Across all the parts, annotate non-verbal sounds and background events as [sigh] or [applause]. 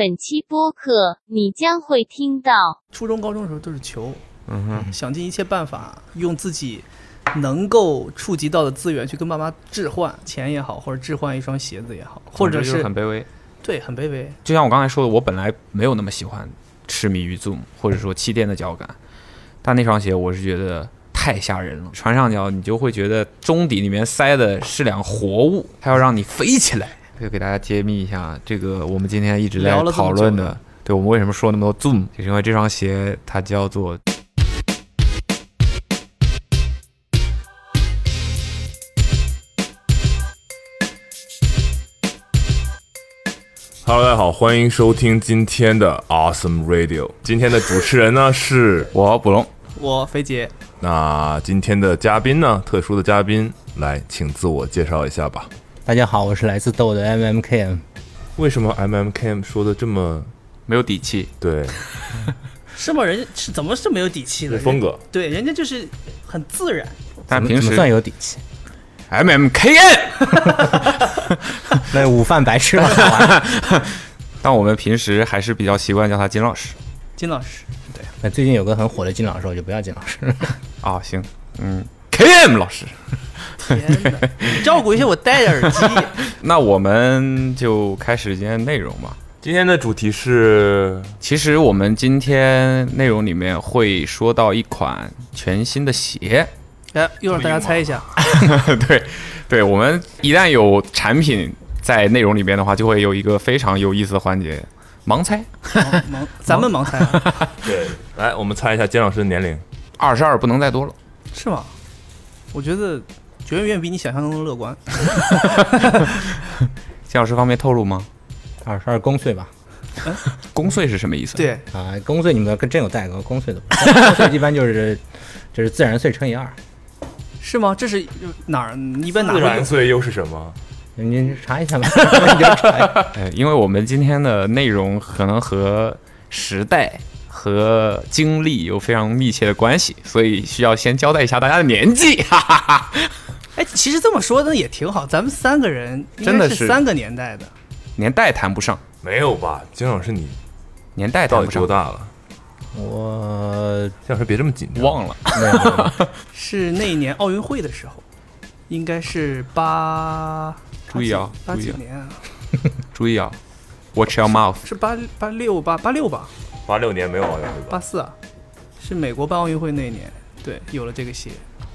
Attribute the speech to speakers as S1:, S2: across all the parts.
S1: 本期播客你将会听到
S2: 初中、高中的时候都是求，
S3: 嗯哼，
S2: 想尽一切办法用自己能够触及到的资源去跟爸妈置换钱也好，或者置换一双鞋子也好，或者
S3: 就是很卑微。
S2: 对很卑微。
S3: 就像我刚才说的，我本来没有那么喜欢痴迷于 Zoom 或者说气垫的脚感，但那双鞋我是觉得太吓人了，穿上脚你就会觉得中底里面塞的是两活物，它要让你飞起来。就给大家揭秘一下，这个我们今天一直在讨论的，对我们为什么说那么多 Zoom，就是因为这双鞋它叫做
S4: Hello，大家好，欢迎收听今天的 Awesome Radio。今天的主持人呢 [laughs] 是
S3: 我卜龙。
S2: 我肥姐，
S4: 那今天的嘉宾呢，特殊的嘉宾，来，请自我介绍一下吧。
S5: 大家好，我是来自豆的 MMKM。
S4: 为什么 MMKM 说的这么
S3: 没有底气，
S4: 对 [laughs]
S2: 是吗？人家是怎么是没有底气的？
S4: 风格？
S2: 对，人家就是很自然。
S3: 但平时
S5: 算有底气
S3: ？MMKM，
S5: 那 [laughs] 午饭白吃了，[laughs]
S3: 但我们平时还是比较习惯叫他金老师。
S2: 金老师，对，
S5: 那最近有个很火的金老师，我就不要金老师。
S3: 啊、行，嗯，K M 老师。
S2: 天哪，你照顾一下我戴的耳机。[laughs]
S3: 那我们就开始今天内容吧。
S4: 今天的主题是
S3: 其实我们今天内容里面会说到一款全新的鞋，
S2: 来，又让大家猜一下，[laughs]
S3: 对，对我们一旦有产品在内容里边的话，就会有一个非常有意思的环节——盲猜。
S2: 盲盲，[laughs] 咱们盲猜啊，
S4: 对，来，我们猜一下金老师的年龄。
S3: 二十二不能再多了。
S2: 是吗？我觉得远远比你想象中的乐观。[laughs]
S3: 金老师方便透露吗？
S5: 二十二公岁吧？[laughs]
S3: 公岁是什么意思？，
S2: 对，
S5: 啊，公岁你们跟真有代沟公岁的？公岁一般就是就是自然岁乘以二。
S2: 是吗？这是哪儿？你一般哪
S4: 自？然岁又是什么？
S5: 您查一下吧，[laughs] 你就查一下。
S3: 呃，因为我们今天的内容可能和时代和经历有非常密切的关系，所以需要先交代一下大家的年纪。哈哈哈。
S2: 哎，其实这么说呢也挺好，咱们三个人
S3: 真的是
S2: 三个年代的。
S3: 年代谈不上，
S4: 没有吧？金老师，你
S3: 年代
S4: 到
S3: 谈不上，
S4: 底多大了？
S5: 我
S4: 金老师别这么紧张。
S3: 忘了。[laughs]
S2: 是那一年奥运会的时候，应该是八，
S3: 注意啊
S2: 八几年啊？[laughs]
S3: 注意啊，Watch your mouth。
S2: 是八八六八八六吧？
S4: 八六年没有奥运会吧？
S2: 八四啊？是美国办奥运会那一年，对，有了这个鞋。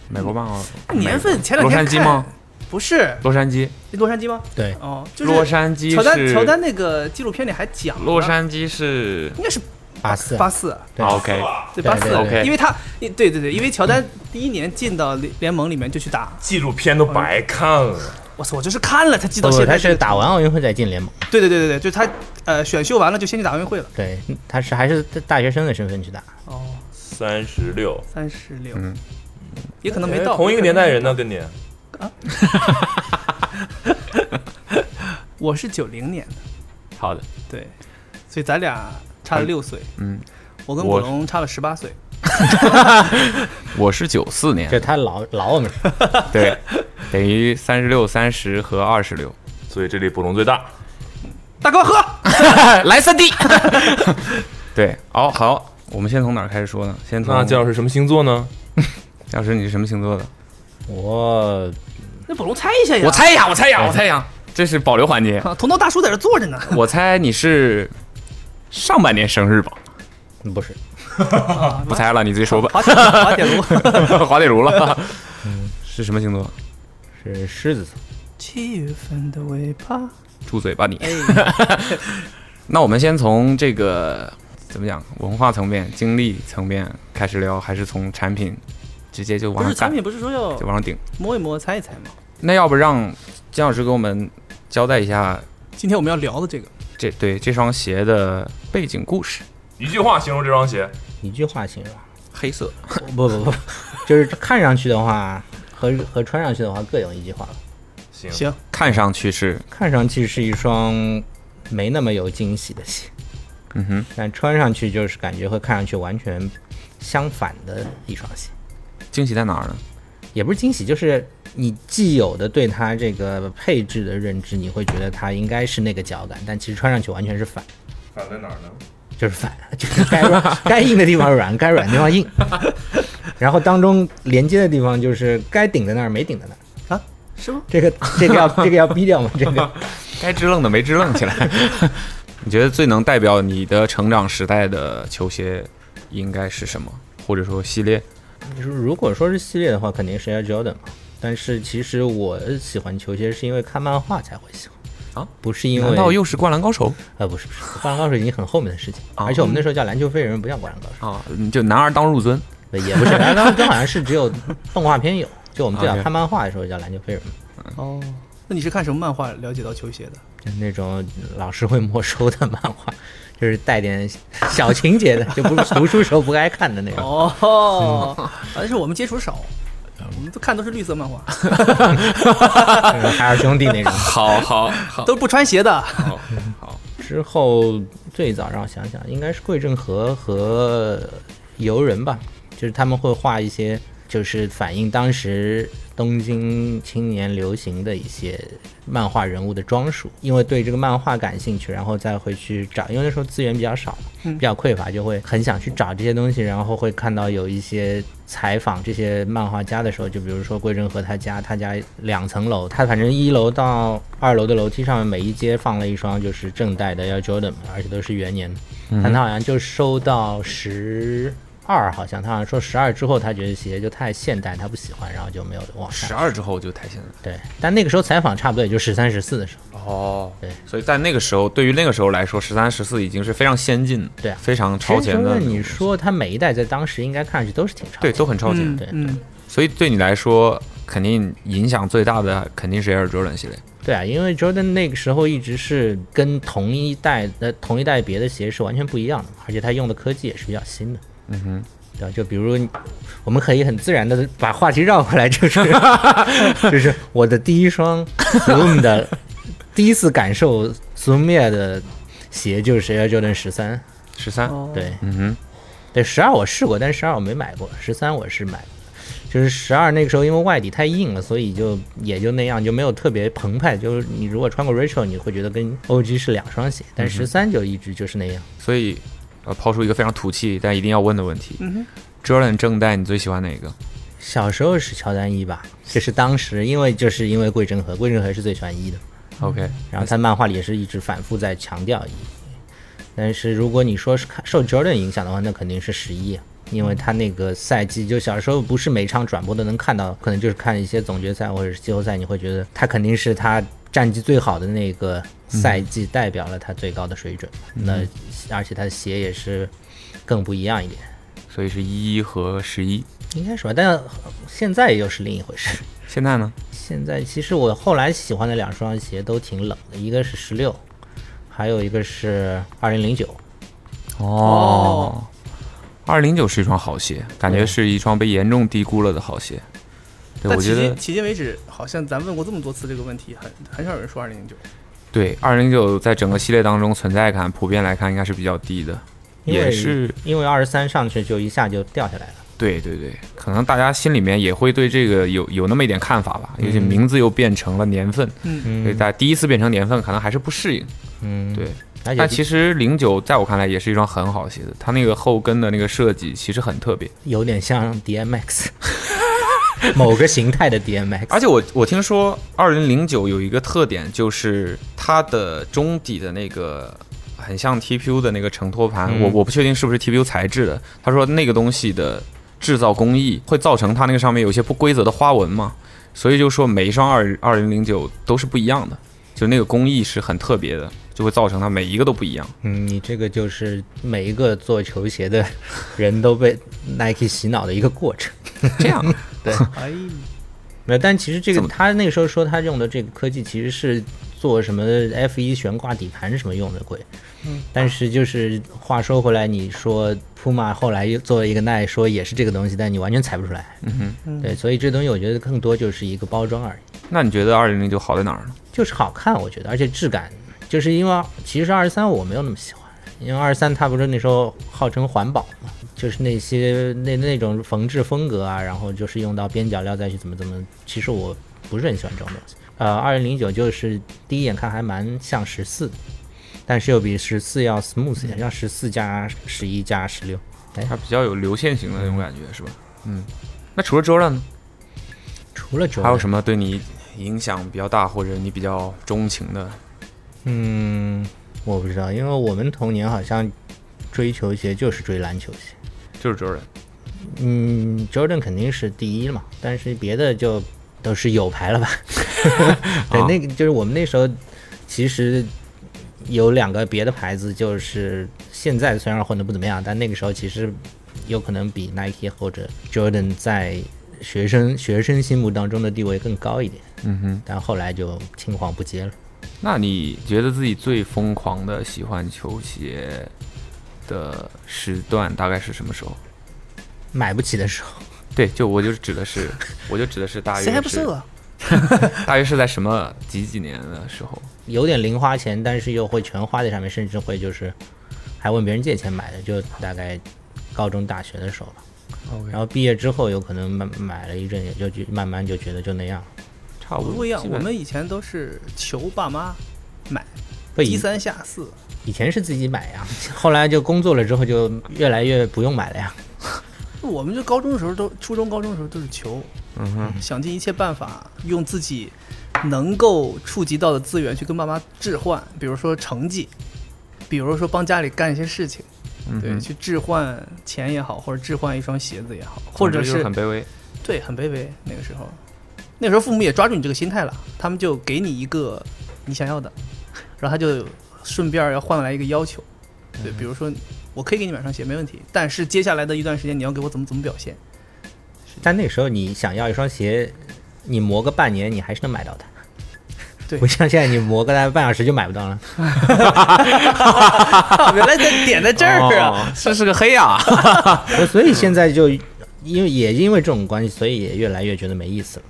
S3: 美国办奥
S2: 年份前两天看
S3: 杉矶吗？？
S2: 不是，
S3: 洛杉矶，
S2: 洛杉矶吗？
S5: 对，
S2: 哦，就是
S3: 洛杉矶
S2: 乔丹乔丹那个纪录片里还讲了。
S3: 洛杉矶是
S2: 应该是
S5: 八四
S2: 八四，
S5: 对。
S3: OK，
S5: 对
S2: 对八四
S3: ，OK，
S2: 因为他对对对，因为乔丹第一年进到联联盟里面就去打，
S4: 纪录片都白看了。
S2: 我操，我就是看了才记到现在。这个
S5: 是打完奥运会再进联盟。
S2: 对对对对对，就他呃选秀完了就先去打奥运会了。
S5: 对，他是还是大学生的身份去打。
S2: 哦，
S4: 三十六，
S2: 三十六，
S3: 嗯
S2: 也可能没到。
S4: 哎同一个年代人呢，跟你啊 [laughs]
S2: 我是九零年的，
S3: 好的，
S2: 对，所以咱俩差了六岁，
S3: 嗯，
S2: 我跟
S3: 我
S2: 古龙差了十八岁。[laughs]
S3: 我是九四年
S5: 这，他老老我们 [laughs]
S3: 对，等于三十六、三十和二十六，
S4: 所以这里捕龙最大。
S2: 大哥喝，
S3: 来三 D。对，好好，我们先从哪儿开始说呢？先从
S4: 那金老师什么星座呢？
S3: 老师，你是什么星座的？
S5: 我
S2: 那宝龙猜一下呀。
S3: 我猜一下，我猜一下，我猜一下，这是保留环节。
S2: 啊，头脑大叔在这坐着呢。[laughs]
S3: 我猜你是上半年生日吧？
S5: 不是 [laughs]
S3: 不猜了，你自己说吧。
S2: 滑铁滑铁卢，[laughs]
S3: 滑铁卢了。嗯，是什么星座？
S5: 是狮子座。
S2: 七月份的尾巴。
S3: 住嘴吧你！
S2: 哎，
S3: 那我们先从这个怎么讲文化层面、经历层面开始聊，还是从产品直接就往上干
S2: 不是产品，不是说要
S3: 就往上顶？
S2: 摸一摸、猜一猜吗？
S3: 那要不让姜老师给我们交代一下
S2: 今天我们要聊的这个，
S3: 这对这双鞋的背景故事？
S4: 一句话形容这双鞋，
S5: 一句话形容，
S3: 黑色，[laughs]
S5: 不不不，就是看上去的话和和穿上去的话各有一句话。
S4: 行
S2: 行，
S3: 看上去是
S5: 看上去是一双没那么有惊喜的鞋，
S3: 嗯哼，
S5: 但穿上去就是感觉和看上去完全相反的一双鞋。
S3: 惊喜在哪儿呢？
S5: 也不是惊喜，就是你既有的对它这个配置的认知，你会觉得它应该是那个脚感，但其实穿上去完全是反。
S4: 反在哪儿呢？
S5: 就是反，[laughs] 就是该软该硬的地方软，该软的地方硬，[laughs] 然后当中连接的地方就是该顶在那儿没顶在那儿啊。
S2: 是吗？
S5: 这个这个要 [laughs] 这个要逼掉吗？这个
S3: 该支棱的没支棱起来。你觉得最能代表你的成长时代的球鞋应该是什么？或者说系列？
S5: 如如果说是系列的话，肯定是 Air Jordan 嘛。但是其实我喜欢球鞋是因为看漫画才会喜欢
S3: 啊，
S5: 不是因为
S3: 难道又是灌篮高手？
S5: 呃不是不是，[laughs] 灌篮高手已经很后面的事情，
S3: 啊。
S5: 而且我们那时候叫篮球飞人，不叫灌篮高手，
S3: 啊？就男儿当入樽。
S5: 呃也不是，[laughs] 篮球飞人好像是只有 [laughs] 动画片有，就我们最早看漫画的时候叫篮球飞人，
S2: 哦，那你是看什么漫画了解到球鞋的？
S5: 就那种老师会没收的漫画，就是带点小情节的，就不是读书时候不该看的那种。
S2: 哦，但是我们接触少，我们都看都是绿色漫画，[laughs]
S5: 就是海尔兄弟那种。[laughs]
S3: 好好好
S2: 都是不穿鞋的。
S3: 好好，[laughs]
S5: 之后最早让我想想，应该是桂正和和游人吧，就是他们会画一些，就是反映当时东京青年流行的一些漫画人物的装束，因为对这个漫画感兴趣，然后再会去找，因为那时候资源比较少，比较匮乏，就会很想去找这些东西，然后会看到有一些采访这些漫画家的时候，就比如说桂正和他家，他家两层楼，他反正一楼到二楼的楼梯上面每一阶放了一双就是正代的 Air Jordan，而且都是元年的，但他好像就收到十。二好像他好像说十二之后，他觉得鞋就太现代，他不喜欢，然后就没有往上
S3: 十。二之后就太现代。
S5: 对，但那个时候采访差不多也就十三、十四的时候。
S3: 哦，
S5: 对，
S3: 所以在那个时候，对于那个时候来说，十三、十四已经是非常先进，
S5: 对啊
S3: 非常超前的
S5: 那你说他每一代在当时应该看上去都是挺超
S3: 对，都很超前。
S2: 嗯
S5: 对
S2: 嗯，
S3: 所以对你来说，肯定影响最大的肯定是 Air Jordan 系列。
S5: 对啊，因为 Jordan 那个时候一直是跟同一代的同一代别的鞋是完全不一样的，而且他用的科技也是比较新的。
S3: 嗯哼，
S5: 对吧？就比如我们可以很自然的把话题绕回来，就是 [laughs] 就是我的第一双 Zoom 的 [laughs] 第一次感受 Zoom Air 的鞋就是 Air Jordan 十三。
S3: 十三。
S2: 哦，
S5: 对
S3: 嗯哼，
S5: 对，十二我试过，但是十二我没买过，十三我是买过。就是十二那个时候，因为外底太硬了，所以就也就那样，就没有特别澎湃。就是你如果穿过 Rachel，你会觉得跟 OG 是两双鞋，但十三就一直就是那样。
S3: 所以呃，抛出一个非常土气但一定要问的问题、
S2: 嗯哼
S3: j o r d a n 正代你最喜欢哪个？
S5: 小时候是乔丹一吧，就是当时因为就是因为桂正和，桂正和是最喜欢一的
S3: ，OK，
S5: 然后他漫画里也是一直反复在强调一。但是如果你说是看受 Jordan 影响的话，那肯定是十一，因为他那个赛季就小时候不是每场转播都能看到，可能就是看一些总决赛或者是季后赛，你会觉得他肯定是他战绩最好的那个赛季，代表了他最高的水准。那而且他的鞋也是更不一样一点，
S3: 所以是一和十一。
S5: 应该是吧？但现在又是另一回事。[laughs]
S3: 现在呢？
S5: 现在其实我后来喜欢的两双鞋都挺冷的，一个是十六，还有一个是二零零九。
S3: 哦，二零九是一双好鞋，感觉是一双被严重低估了的好鞋。对，
S2: 但
S3: 我觉得
S2: 迄今迄今为止，好像咱问过这么多次这个问题，很很少有人说二零零九。
S3: 对二零九在整个系列当中存在感普遍来看应该是比较低的，
S5: 因为
S3: 也是
S5: 因为二十三上去就一下就掉下来了。
S3: 对对对，可能大家心里面也会对这个有有那么一点看法吧，尤其名字又变成了年份，
S2: 嗯，
S3: 大家第一次变成年份，可能还是不适应。
S5: 嗯，
S3: 对，
S5: 而且
S3: 但其实零九在我看来也是一双很好的鞋子，它那个后跟的那个设计其实很特别，
S5: 有点像 DMX，[laughs] [laughs] 某个形态的 DMX。
S3: 而且我我听说二零零九有一个特点，就是它的中底的那个很像 TPU 的那个承托盘，
S5: 嗯
S3: 我我不确定是不是 TPU 材质的。他说那个东西的制造工艺会造成它那个上面有一些不规则的花纹嘛，所以就说每一双二二零零九都是不一样的，就那个工艺是很特别的，就会造成它每一个都不一样。
S5: 嗯，你这个就是每一个做球鞋的人都被 Nike 洗脑的一个过程。[laughs]
S3: 这样，[laughs]
S2: 哎，
S5: 没有，但其实这个他那个时候说他用的这个科技其实是做什么 F 1悬挂底盘什么用的鬼，
S2: 嗯，
S5: 但是就是话说回来，你说 Puma 后来又做了一个耐说也是这个东西，但你完全踩不出来，
S3: 嗯哼，
S5: 对，所以这东西我觉得更多就是一个包装而已，
S3: 那你觉得二零零九好在哪儿呢？
S5: 就是好看，我觉得，而且质感，就是因为其实二十三我没有那么喜欢，因为二十三它不是那时候号称环保嘛，就是那些那那种缝制风格啊，然后就是用到边角料再去怎么怎么，其实我不是很喜欢这种东西。呃，二零零九就是第一眼看还蛮像十四的，但是又比十四要 smooth 一点，像十四加十一加十六。
S3: 它比较有流线型的那种感觉，是吧？嗯。那除了 Jordan 呢？
S5: 除了 Jordan
S3: 还有什么对你影响比较大，或者你比较钟情的？
S5: 嗯，我不知道，因为我们童年好像追球鞋就是追篮球鞋。
S3: 就是 Jordan。
S5: 嗯，Jordan 肯定是第一嘛，但是别的就都是有牌了吧？[laughs] 对，那个就是我们那时候其实有两个别的牌子，就是现在虽然混的不怎么样，但那个时候其实有可能比 Nike 或者 Jordan 在学生学生心目当中的地位更高一点。
S3: 嗯哼。
S5: 但后来就青黄不接了。
S3: 那你觉得自己最疯狂的喜欢球鞋的时段大概是什么时候？
S5: 买不起的时候，
S3: 对，就我就指的是，[laughs] 我就指的是大约
S2: 谁还不
S3: 是
S2: 是啊？[laughs]
S3: 大约是在什么几几年的时候？
S5: 有点零花钱，但是又会全花在上面，甚至会就是还问别人借钱买的，就大概高中大学的时候吧。然后毕业之后有可能买买了一阵，也就觉慢慢就觉得就那样了。
S3: 差不多
S2: 不一样，我们以前都是求爸妈买，低三下四。
S5: 以前是自己买呀，后来就工作了之后就越来越不用买了呀。[laughs]
S2: 我们就高中的时候都，初中、高中的时候都是求，
S3: 嗯哼，
S2: 想尽一切办法用自己能够触及到的资源去跟爸妈置换，比如说成绩，比如说帮家里干一些事情，对，去置换钱也好，或者置换一双鞋子也好，或者
S3: 是很卑微。
S2: 对很卑微。那个时候，那时候父母也抓住你这个心态了，他们就给你一个你想要的，然后他就顺便要换来一个要求，对，比如说我可以给你买双鞋没问题，但是接下来的一段时间你要给我怎么怎么表现。
S5: 但那时候你想要一双鞋，你磨个半年你还是能买到的。
S2: 对
S5: 不像现在你磨个大概半小时就买不到了。[laughs]
S2: 原来在点在这儿啊！
S3: 哦，这是个黑啊！[laughs]
S5: 所以现在就因为也因为这种关系，所以也越来越觉得没意思了。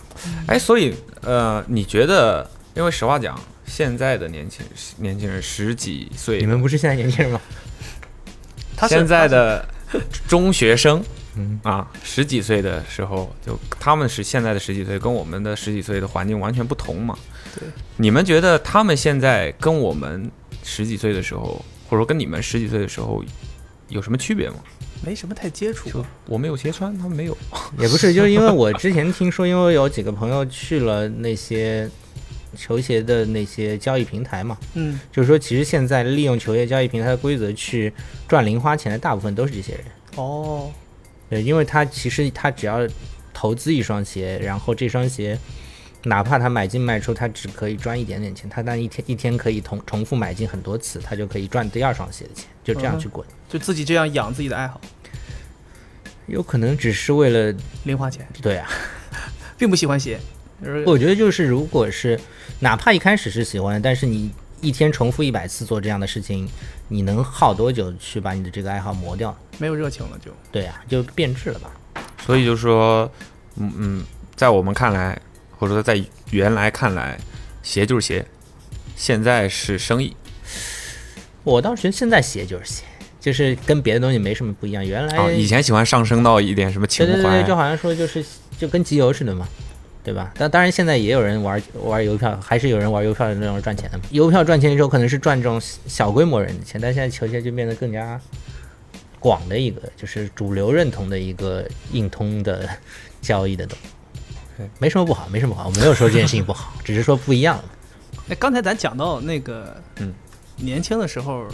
S3: 哎，所以呃，你觉得？因为实话讲，现在的年轻年轻人十几岁，
S5: 你们不是现在年轻人吗？
S2: 他
S3: 现在的中学生，
S5: 嗯
S3: 啊，十几岁的时候，就他们是现在的十几岁，跟我们的十几岁的环境完全不同嘛。
S2: 对，
S3: 你们觉得他们现在跟我们十几岁的时候，或者说跟你们十几岁的时候有什么区别吗？
S2: 没什么太接触
S3: 就我没有鞋穿，他们没有。[laughs]
S5: 也不是，就是因为我之前听说，因为有几个朋友去了那些球鞋的那些交易平台嘛，
S2: 嗯，
S5: 就是说其实现在利用球鞋交易平台的规则去赚零花钱的大部分都是这些人。
S2: 哦，
S5: 对，因为他其实他只要投资一双鞋，然后这双鞋哪怕他买进卖出，他只可以赚一点点钱，他但一天一天可以同重复买进很多次，他就可以赚第二双鞋的钱，就这样去滚。
S2: 就自己这样养自己的爱好，
S5: 有可能只是为了
S2: 零花钱，
S5: 对啊，[laughs]
S2: 并不喜欢鞋。
S5: 我觉得就是如果是哪怕一开始是喜欢，但是你一天重复一百次做这样的事情，你能耗多久去把你的这个爱好磨掉？
S2: 没有热情了就，
S5: 对啊，就变质了吧。
S3: 所以就说，嗯嗯，在我们看来，或者说在原来看来，鞋就是鞋，现在是生意
S5: 我倒是觉得现在鞋就是鞋，就是跟别的东西没什么不一样。原来、
S3: 哦。以前喜欢上升到一点什么情怀，
S5: 对对对，就好像说就是就跟集邮似的嘛，对吧？但当然现在也有人玩玩邮票，还是有人玩邮票的那种赚钱的嘛。邮票赚钱的时候可能是赚这种小规模人的钱，但现在球鞋就变得更加广的一个，就是主流认同的一个硬通的 [laughs] 交易的东西
S3: 对。
S5: 没什么不好，没什么不好，我没有说这件事情不好，[laughs] 只是说不一样了。
S2: 哎，刚才咱讲到那个，
S3: 嗯，
S2: 年轻的时候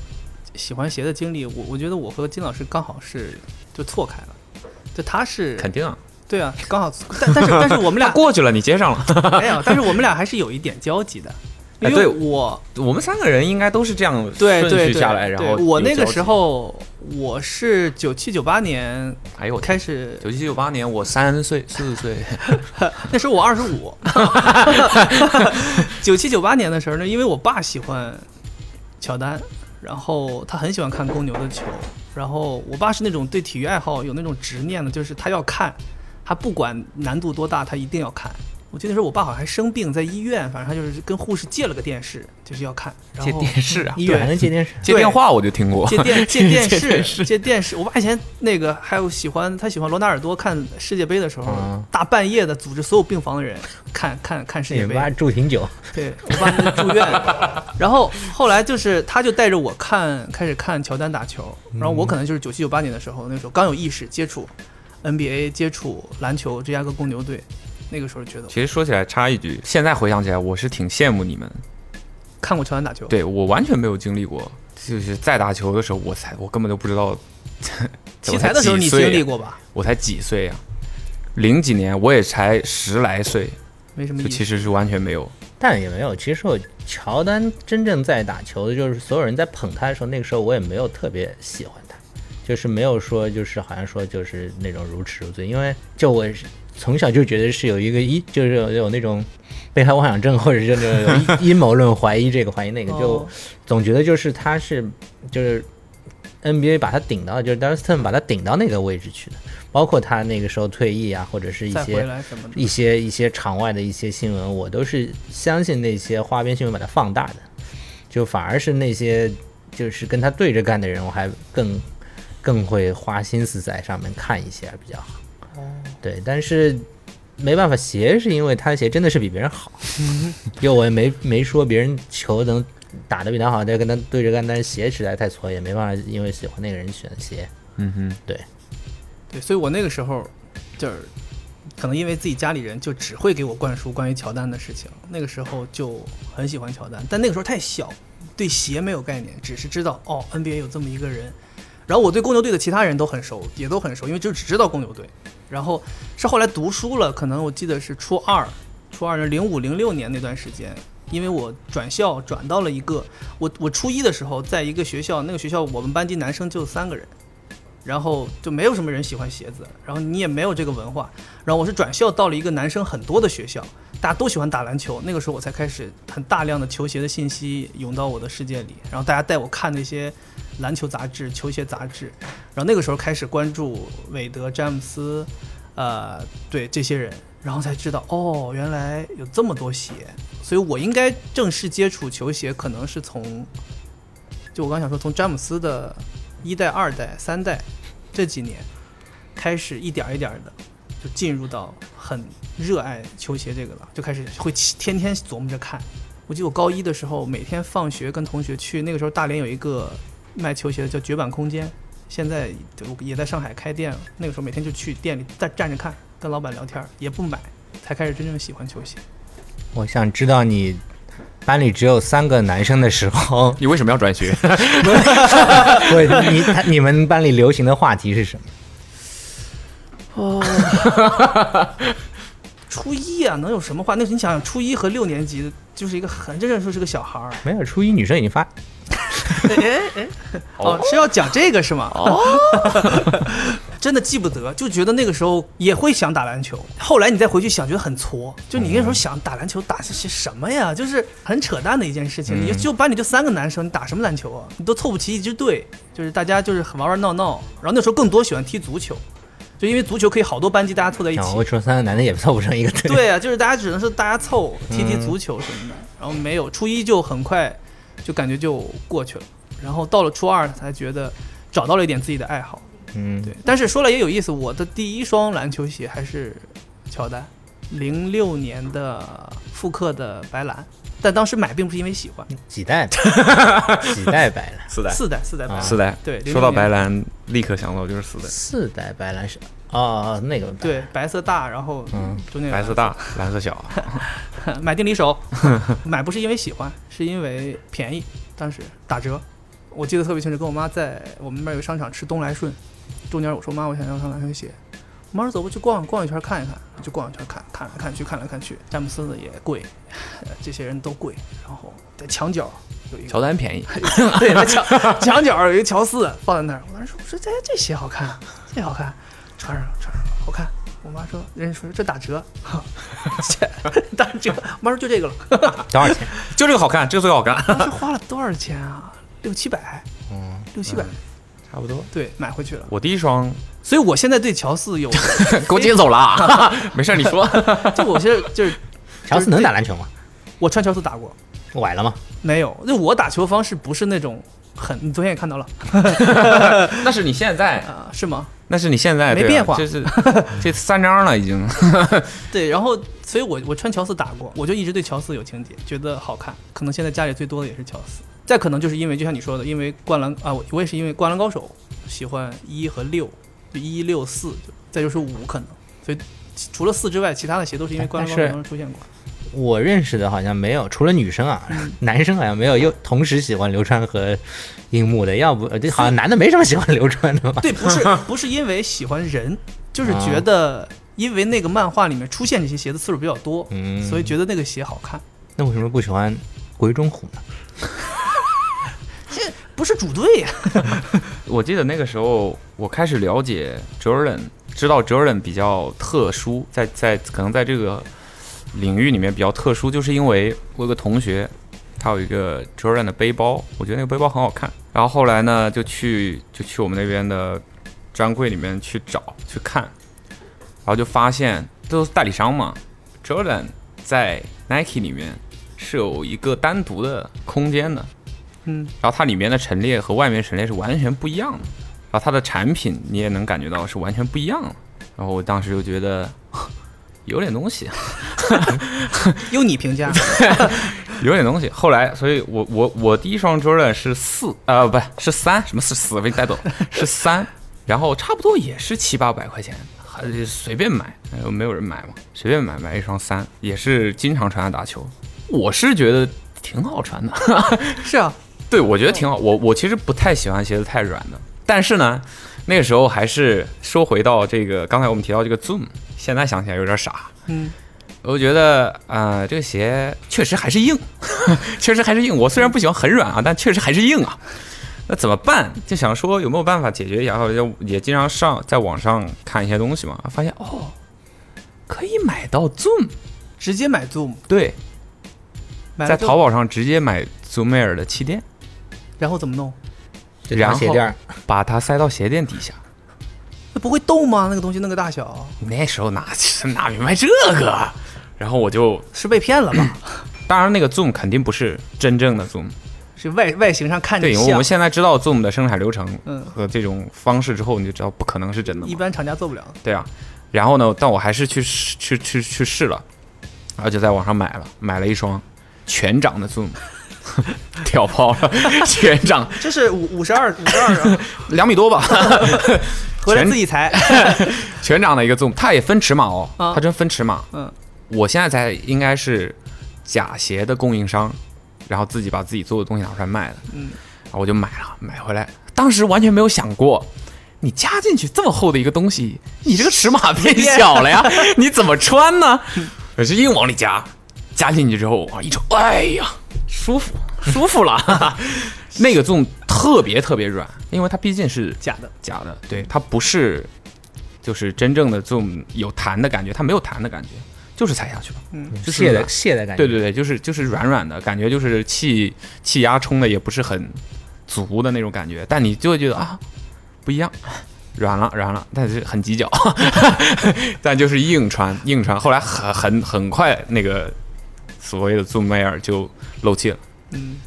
S2: 喜欢鞋的经历，我我觉得我和金老师刚好是就错开了，就他是
S3: 肯定啊。
S2: 对啊，刚好，但但是但是我们俩 [laughs]
S3: 过去了，你接上了。[laughs]
S2: 没有，但是我们俩还是有一点交集的，因为
S3: 哎
S2: 我
S3: 我们三个人应该都是这样顺
S2: 对对对
S3: 序下来，然后
S2: 我那个时，候我是九七九八年
S3: 哎呦，
S2: 开始，
S3: 九七九八年我三岁四岁，[laughs]
S2: 那时候我二十五，[laughs] 九七九八年的时候呢，因为我爸喜欢乔丹，然后他很喜欢看公牛的球，然后我爸是那种对体育爱好有那种执念的，就是他要看，他不管难度多大，他一定要看。我记得那时候我爸好像还生病在医院，反正他就是跟护士借了个电视，就是要看。然
S3: 借
S2: 后
S3: 电视啊，
S5: 医院还能接电视，
S3: 借电话我就听过，[laughs]
S2: 借电借电
S3: 借电
S2: 视，借电视。我爸以前那个还有喜欢他喜欢罗纳尔多看世界杯的时候，
S5: 嗯
S2: 大半夜的组织所有病房的人看看看世界杯。
S5: 我爸住挺久，[laughs]
S2: 对我爸住院，然后后来就是他就带着我看开始看乔丹打球，然后我可能就是九七九八年的时候，那时候刚有意识接触 NBA，接触篮球，芝加哥公牛队，那个时候觉得
S3: 其实说起来插一句，现在回想起来，我是挺羡慕你们，
S2: 看过乔丹打球，
S3: 对我完全没有经历过，就是在打球的时候，我才我根本都不知道，[laughs]
S2: 奇才的时候你经历过吧？
S3: 我才几岁啊，零几年我也才十来岁，
S2: 没什么意思。
S3: 就其实是完全没有。
S5: 但也没有。其实我乔丹真正在打球的，就是所有人在捧他的时候，那个时候我也没有特别喜欢他，就是没有说就是好像说就是那种如痴如醉，因为就我是从小就觉得是有一个一就是有有那种被害妄想症，或者是那种有阴阴谋论怀疑这个怀疑那个，就
S2: 哦。
S5: 总觉得就是他是就是 NBA 把他顶到，就是 Darren Stone 把他顶到那个位置去的，包括他那个时候退役啊，或者是一些一些一些场外的一些新闻，我都是相信那些花边新闻把它放大的，就反而是那些就是跟他对着干的人，我还更更会花心思在上面看一些比较好。对，但是没办法，鞋是因为他的鞋真的是比别人好，[laughs] 因为我也没没说别人球能打得比他好，再跟他对着干，但是鞋实在太挫，也没办法，因为喜欢那个人选鞋。
S3: 嗯哼，
S2: 对对，所以我那个时候就是可能因为自己家里人就只会给我灌输关于乔丹的事情，那个时候就很喜欢乔丹，但那个时候太小，对鞋没有概念，只是知道哦 NBA 有这么一个人。然后我对公牛队的其他人都很熟，也都很熟，因为就只知道公牛队。然后是后来读书了，可能我记得是初二，初二是零五零六年那段时间，因为我转校转到了一个我我初一的时候在一个学校，那个学校我们班级男生就三个人，然后就没有什么人喜欢鞋子，然后你也没有这个文化，然后我是转校到了一个男生很多的学校，大家都喜欢打篮球，那个时候我才开始很大量的球鞋的信息涌到我的世界里，然后大家带我看那些篮球杂志、球鞋杂志，然后那个时候开始关注韦德、詹姆斯，呃，对这些人，然后才知道哦，原来有这么多鞋，所以我应该正式接触球鞋，可能是从，就我刚想说，从詹姆斯的一代、二代、三代这几年开始，一点一点的就进入到很热爱球鞋这个了，就开始会天天琢磨着看。我记得我高一的时候，每天放学跟同学去，那个时候大连有一个卖球鞋的叫绝版空间，现在也在上海开店了。那个时候每天就去店里站站着看，跟老板聊天，也不买，才开始真正喜欢球鞋。
S5: 我想知道你班里只有三个男生的时候，[laughs]
S3: 你为什么要转学？
S5: 我你他你们班里流行的话题是什么？
S2: 哦初一啊，能有什么话？那你想想，初一和六年级就是一个很真正说是个小孩儿。
S5: 没有，初一女生已经发，[laughs]
S2: 哦，是要讲这个是吗？哦，[laughs] 真的记不得，就觉得那个时候也会想打篮球。后来你再回去想，觉得很挫。就你那时候想打篮球，打这些什么呀？就是很扯淡的一件事情。你就班里就三个男生，你打什么篮球啊？你都凑不齐一支队，就是大家就是玩玩闹闹。然后那时候更多喜欢踢足球，就因为足球可以好多班级大家凑在一起。
S5: 想我说三个男的也凑不成一个队。
S2: 对啊，就是大家只能是大家凑踢踢足球什么的，然后没有初一就很快就感觉就过去了，然后到了初二才觉得找到了一点自己的爱好。
S5: 嗯，
S2: 对，但是说了也有意思，我的第一双篮球鞋还是乔丹，零六年的复刻的白蓝，但当时买并不是因为喜欢，
S5: 几代，[laughs] 几代白蓝，
S3: 四代，
S2: 四代四代白蓝，
S3: 四代。
S2: 对
S3: 说到白蓝，立刻想到就是四代，
S5: 四代白蓝是哦哦那个
S2: 对白色大，然后
S5: 嗯
S2: 中间有
S3: 白色大，[laughs] 蓝色小。[laughs]
S2: 买定离手，[laughs] 买不是因为喜欢，是因为便宜，当时打折。我记得特别清楚，跟我妈在我们那边有个商场吃东来顺，中间我说妈，我想要双篮球鞋。我妈说走吧，去逛逛一圈看一看，就逛一圈看，看来看去，看来看去，詹姆斯的也贵，呃这些人都贵。然后在墙角有一个
S3: 乔丹便宜，
S2: 对，在墙墙角有一个乔四放在那儿，我当时说我说这这鞋好看，这好看，穿上穿上了好看。我妈说，人家说这打折，这打折。[laughs] [laughs] 我妈说就这个了，
S5: 多少钱？[laughs]
S3: 就这个好看，这个最好看。
S2: 当时花了多少钱啊？六七百，
S5: 嗯，
S2: 六七百。
S3: 差不多。
S2: 对，买回去了。
S3: 我第一双
S2: 所以我现在对乔四有，
S3: 给我接走了啊，没事儿你说。
S2: 就我现在就是
S5: 乔四能打篮球吗？
S2: 我穿乔四打过，
S5: 崴了吗？
S2: 没有，那我打球方式不是那种很，你昨天也看到了 [laughs]
S3: 那是你现在，[laughs]
S2: 啊、是吗？
S3: 那是你现在
S2: 没变化
S3: 就是 [laughs] 这三张了已经。
S2: 对，然后所以我我穿乔四打过，我就一直对乔四有情节，觉得好看。可能现在家里最多的也是乔四，再可能就是因为就像你说的，因为灌篮啊，我我也是因为灌篮高手喜欢一和六，就一六四，再就是五可能。所以除了四之外，其他的鞋都是因为灌篮高手当中出现过。
S5: 我认识的好像没有，除了女生啊，
S2: 嗯 [laughs]
S5: 男生好像没有又同时喜欢流川和樱木的，要不呃这好像男的没什么喜欢流川的吧？
S2: 对，不是 [laughs] 不是因为喜欢人，就是觉得因为那个漫画里面出现这些鞋的次数比较多，
S5: 嗯
S2: 所以觉得那个鞋好看。
S5: 那为什么不喜欢鬼冢虎呢？
S2: 这不是主队呀、[laughs]
S3: 我记得那个时候我开始了解 Jordan，知道 Jordan 比较特殊，在在可能在这个领域里面比较特殊，就是因为我有个同学，他有一个 Jordan 的背包，我觉得那个背包很好看。然后后来呢，就去就去我们那边的专柜里面去找去看，然后就发现这都是代理商嘛，Jordan 在 Nike 里面是有一个单独的空间的。
S2: 嗯，
S3: 然后它里面的陈列和外面陈列是完全不一样的，然后它的产品你也能感觉到是完全不一样的。然后我当时就觉得有点东西，[laughs]
S2: 用你评价。[laughs]
S3: 有点东西。后来，所以我我我第一双 Jordan 是四，呃，不是三，什么是四？被你带走，是三。然后差不多也是七八百块钱，还是随便买，呃没有人买嘛，随便买买一双三，也是经常穿它打球。我是觉得挺好穿的，
S2: 是啊，[laughs]
S3: 对，我觉得挺好。我我其实不太喜欢鞋子太软的，但是呢，那个时候还是说回到这个刚才我们提到这个 Zoom，现在想起来有点傻。
S2: 嗯，
S3: 我觉得呃，这个鞋确实还是硬，[laughs] 确实还是硬。我虽然不喜欢很软啊，但确实还是硬啊。那怎么办？就想说有没有办法解决一下？然后就也经常上在网上看一些东西嘛，发现哦，可以买到 Zoom，
S2: 直接买 Zoom，
S3: 对，在淘，宝上直接买 Zoom Air 的气垫，
S2: 然后怎么弄？
S5: 就
S3: 然后
S5: 鞋垫儿，
S3: 把它塞到鞋垫底下。
S2: 那不会动吗？那个东西那个大小
S3: 那时候哪 [laughs] 哪明白这个？然后我就是
S2: 被骗了吧？[coughs]
S3: 当然那个 Zoom 肯定不是真正的 Zoom，
S2: 是外外形上看着
S3: 对，因为我们，现在知道 Zoom 的生产流程
S2: 嗯，
S3: 和这种方式之后，你就知道不可能是真的。
S2: 一般厂家做不了。
S3: 对啊，然后呢，但我还是去试去去去试了，然后就在网上买了，买了一双全掌的 Zoom，[laughs] 屌爆了，[laughs] 全掌
S2: 这是五五十二五十二啊，[laughs]
S3: 两米多吧，
S2: 回来
S3: 全
S2: 自己裁。
S3: 全掌的一个 Zoom，它也分尺码哦，
S2: 啊
S3: 它真分尺码。
S2: 嗯，
S3: 我现在才应该是假鞋的供应商，然后自己把自己做的东西拿出来卖的。
S2: 嗯，
S3: 然后我就买了，买回来，当时完全没有想过，你加进去这么厚的一个东西，你这个尺码变小了呀，你怎么穿呢？我是硬往里加，加进去之后，哇，一瞅，哎呀，舒服，舒服了。[laughs] 那个 Zoom 特别特别软，因为它毕竟是
S2: 假的，
S3: 假的，对，它不是就是真正的 Zoom 有弹的感觉，它没有弹的感觉，就是踩下去了。
S2: 嗯，
S3: 就是
S5: 卸的
S3: 软
S5: 卸的感觉。
S3: 对对对，就是就是软软的感觉，就是气气压冲的也不是很足的那种感觉，但你就会觉得啊不一样，软了软了，但是很挤脚，[laughs] 但就是硬穿硬穿。后来很很很快那个所谓的 Zoom Air 就漏气了。
S2: 嗯，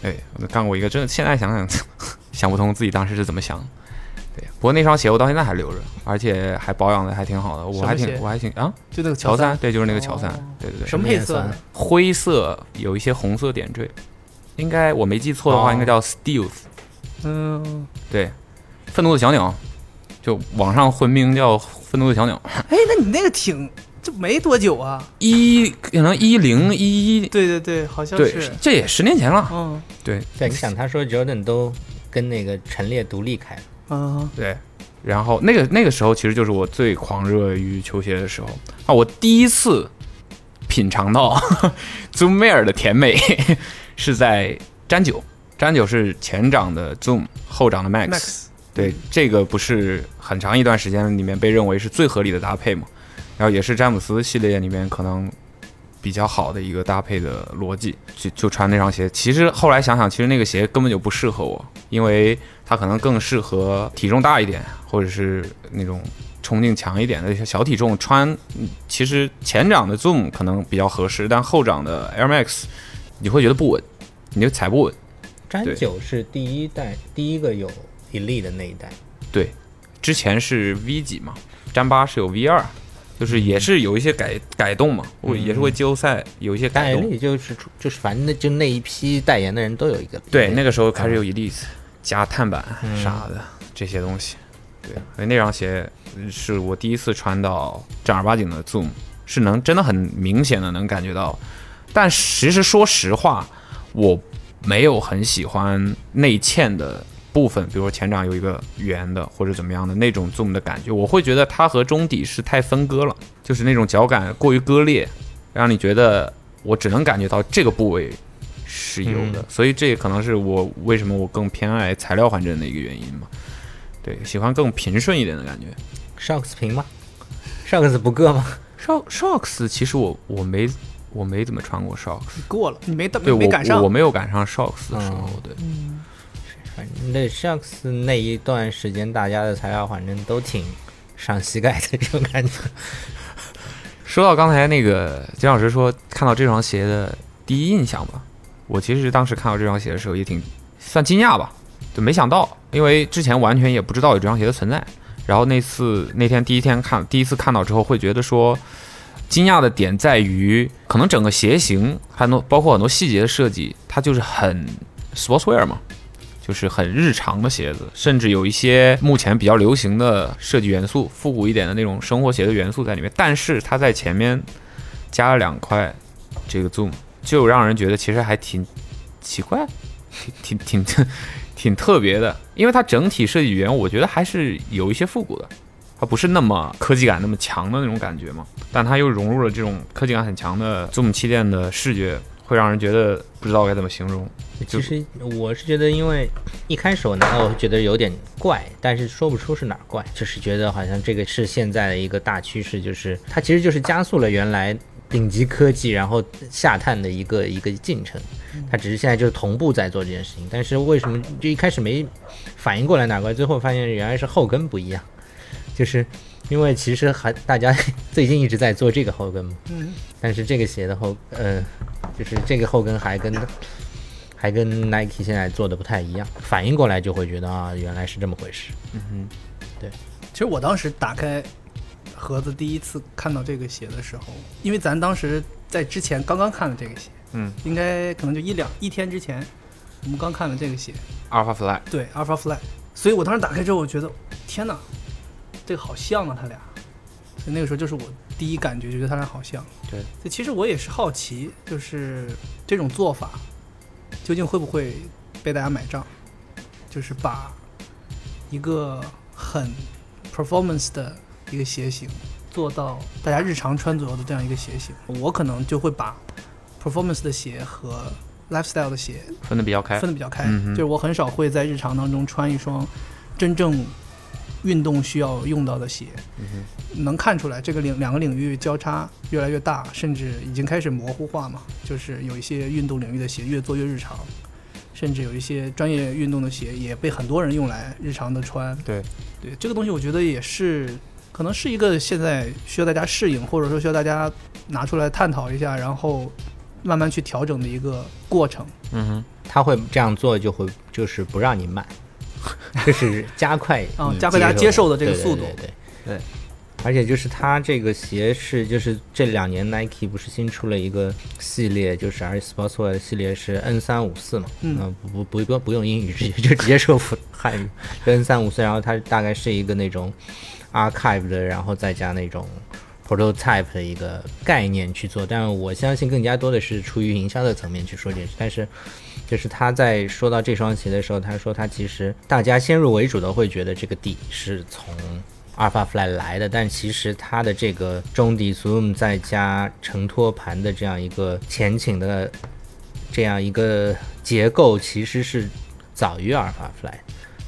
S3: 对，我干过一个，真的现在想想 [laughs] 想不通自己当时是怎么想。的。对，不过那双鞋我到现在还留着，而且还保养的还挺好的，我还挺我还挺啊，
S2: 就那个
S3: 乔
S2: 三，
S3: 对，就是那个乔三，
S2: 哦
S3: 对对对，
S2: 什么配色？
S3: 灰色有一些红色点缀，应该我没记错的话，
S5: 哦
S3: 应该叫 Stealth，、
S2: 嗯，
S3: 对，愤怒的小鸟，就网上混名叫愤怒的小鸟，
S2: 哎，那你那个挺这没多久啊？
S3: 一可能一零一一，
S2: 对对对，好像
S3: 对
S2: 是，，
S3: 这也十年前了，
S2: 嗯
S3: 对
S5: 对，你想他说 Jordan 都跟那个陈列独立开了，
S2: 嗯，
S3: 对。然后那个那个时候，其实就是我最狂热于球鞋的时候啊！我第一次品尝到 [laughs] Zoom Air 的甜美，是在詹九，詹九是前掌的 Zoom，后掌的
S2: Max，
S3: 对，这个不是很长一段时间里面被认为是最合理的搭配嘛？然后也是詹姆斯系列里面可能比较好的一个搭配的逻辑，就就穿那双鞋。其实后来想想，其实那个鞋根本就不适合我，因为它可能更适合体重大一点，或者是那种冲劲强一点的小体重穿。嗯其实前掌的 Zoom 可能比较合适，但后掌的 Air Max 你会觉得不稳，你就踩不稳。
S5: 詹九是第一代第一个有 Elite 的那一代，
S3: 对，之前是 V 几嘛，詹八是有 V 二，就是也是有一些改改动嘛，会也是会季后赛有一些改动。
S5: Elite 就是就是反正那就那一批代言的人都有一个
S3: 对，那个时候开始有 Elite 加碳板啥的、这些东西。对，所以那双鞋是我第一次穿到正儿八经的 Zoom，是能真的很明显的能感觉到。但其实说实话，我没有很喜欢内嵌的部分，比如说前掌有一个圆的或者怎么样的那种 Zoom 的感觉，我会觉得它和中底是太分割了，就是那种脚感过于割裂，让你觉得我只能感觉到这个部位是有的，所以这也可能是我为什么我更偏爱材料缓震的一个原因嘛。对，喜欢更平顺一点的感觉。
S5: Shocks 平吗？Shocks 不硌吗
S3: ？Shock Shocks 其实我我没我没怎么穿过 Shocks，
S2: 过了，你没到
S3: 对我
S2: 没赶上
S3: 我。没有赶上 Shocks 的时候，
S5: 嗯
S3: 对。
S5: 反正那 Shocks 那一段时间，大家的材料反正都挺上膝盖的这种感觉。[laughs]
S3: 说到刚才那个金老师说看到这双鞋的第一印象吧，我其实当时看到这双鞋的时候也挺算惊讶吧，就没想到，因为之前完全也不知道有这双鞋的存在。然后那次那天第一天看第一次看到之后，会觉得说惊讶的点在于，可能整个鞋型很多包括很多细节的设计，它就是很 sportswear 嘛，就是很日常的鞋子，甚至有一些目前比较流行的设计元素，复古一点的那种生活鞋的元素在里面。但是它在前面加了两块这个 zoom，就让人觉得其实还挺奇怪，[laughs] 挺挺挺挺特别的，因为它整体设计语言我觉得还是有一些复古的。它不是那么科技感那么强的那种感觉嘛，但它又融入了这种科技感很强的 Zoom 气垫的视觉，会让人觉得不知道该怎么形容。
S5: 其实我是觉得，因为一开始我拿到我会觉得有点怪，但是说不出是哪儿怪，就是觉得好像这个是现在的一个大趋势，就是它其实就是加速了原来顶级科技然后下探的一个一个进程。它只是现在就是同步在做这件事情，但是为什么就一开始没反应过来哪儿怪，最后发现原来是后跟不一样，就是因为其实还大家 [laughs] 最近一直在做这个后跟嘛，
S2: 嗯，
S5: 但是这个鞋的后，呃，就是这个后跟还跟还跟 Nike 现在做的不太一样，反应过来就会觉得啊，原来是这么回事。嗯哼，对。
S2: 其实我当时打开盒子第一次看到这个鞋的时候，因为咱当时在之前刚刚看了这个鞋，
S3: 嗯，
S2: 应该可能就一两一天之前，我们刚看了这个鞋
S3: ，Alpha Fly，
S2: 对 Alpha Fly，所以我当时打开之后，我觉得天哪，这个好像啊，他俩。所以那个时候就是我第一感觉，就觉得他俩好像。
S3: 对，
S2: 所以其实我也是好奇，就是这种做法究竟会不会被大家买账？就是把一个很 performance 的一个鞋型做到大家日常穿左右的这样一个鞋型，我可能就会把 performance 的鞋和 lifestyle 的鞋
S3: 分的比较开
S2: 分。得比较开，
S3: 嗯
S2: 就是我很少会在日常当中穿一双真正运动需要用到的鞋。能看出来这个领两个领域交叉越来越大，甚至已经开始模糊化嘛。就是有一些运动领域的鞋越做越日常，甚至有一些专业运动的鞋也被很多人用来日常的穿。
S3: 对
S2: 对，这个东西我觉得也是，可能是一个现在需要大家适应，或者说需要大家拿出来探讨一下，然后慢慢去调整的一个过程。
S3: 嗯哼，
S5: 他会这样做，就会就是不让你买，[laughs] 就是加快你
S2: 啊加快大家接受的这个速度
S5: 对对对。
S3: 对。
S5: 而且就是它这个鞋是，就是这两年 Nike 不是新出了一个系列，就是 Air Sportswear 的系列是 N 三五四嘛，
S2: 嗯。
S5: 呃不不不不用英语，直 [laughs] 接就直接说普汉语 N 三五四，然后它大概是一个那种 archive 的，然后再加那种 prototype 的一个概念去做，但我相信更加多的是出于营销的层面去说这件事，但是。就是他在说到这双鞋的时候，他说他其实大家先入为主的会觉得这个底是从 Alpha Fly 来的，但其实它的这个中底 Zoom 再加承托盘的这样一个前倾的这样一个结构，其实是早于 Alpha Fly，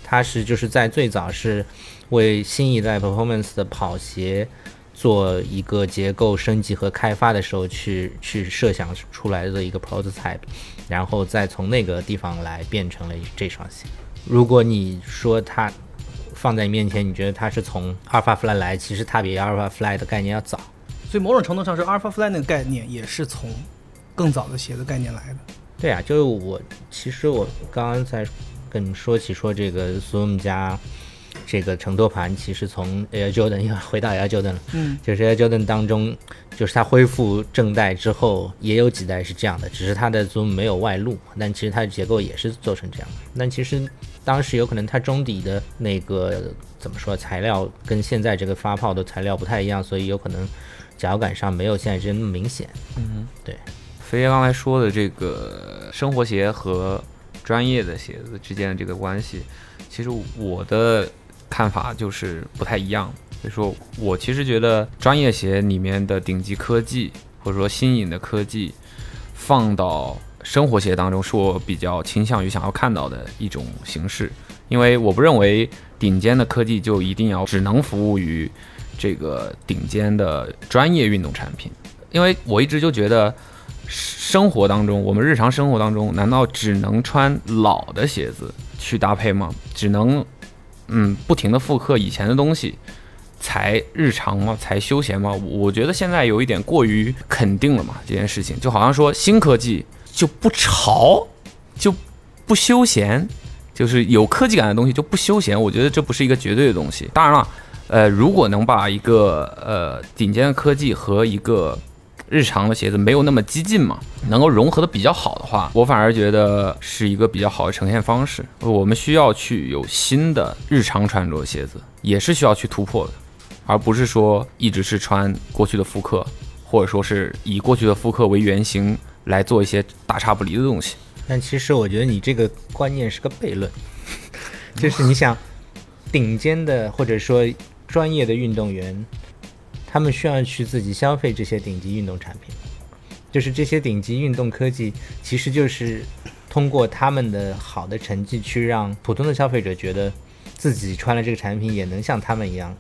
S5: 它是就是在最早是为新一代 Performance 的跑鞋做一个结构升级和开发的时候去去设想出来的一个 prototype，然后再从那个地方来变成了这双鞋。如果你说它放在你面前，你觉得它是从 Alpha Fly 来，其实它比 Alpha Fly 的概念要早。
S2: 所以某种程度上是 Alpha Fly 那个概念也是从更早的鞋子概念来的。
S5: 对啊，就是我其实我刚刚在跟你说起说这个 Zoom 加这个承托盘，其实从 Air Jordan 又回到 Air Jordan 了，
S2: 嗯，
S5: 就是 Air Jordan 当中，就是它恢复正代之后，也有几代是这样的，只是它的 Zoom 没有外露，但其实它的结构也是做成这样的。但其实当时有可能它中底的那个怎么说材料跟现在这个发泡的材料不太一样，所以有可能脚感上没有现在这那么明显。
S3: 嗯，对飞爷刚才说的这个生活鞋和专业的鞋子之间的这个关系，其实我的看法就是不太一样。所以说我其实觉得专业鞋里面的顶级科技或者说新颖的科技，放到生活鞋当中，是我比较倾向于想要看到的一种形式。因为我不认为顶尖的科技就一定要只能服务于这个顶尖的专业运动产品，因为我一直就觉得。生活当中，我们日常生活当中，难道只能穿老的鞋子去搭配吗？只能嗯不停的复刻以前的东西才日常吗？才休闲吗？我觉得现在有一点过于肯定了嘛，这件事情就好像说新科技就不潮，就不休闲，就是有科技感的东西就不休闲。我觉得这不是一个绝对的东西。当然了，呃，如果能把一个呃顶尖的科技和一个日常的鞋子没有那么激进嘛，能够融合的比较好的话，我反而觉得是一个比较好的呈现方式。我们需要去有新的日常穿着鞋子，也是需要去突破的，而不是说一直是穿过去的复刻，或者说是以过去的复刻为原型来做一些大差不离的东西。
S5: 但其实我觉得你这个观念是个悖论，就是你想顶尖的或者说专业的运动员，他们需要去自己消费这些顶级运动产品，就是这些顶级运动科技，其实就是通过他们的好的成绩去让普通的消费者觉得自己穿了这个产品也能像他们一样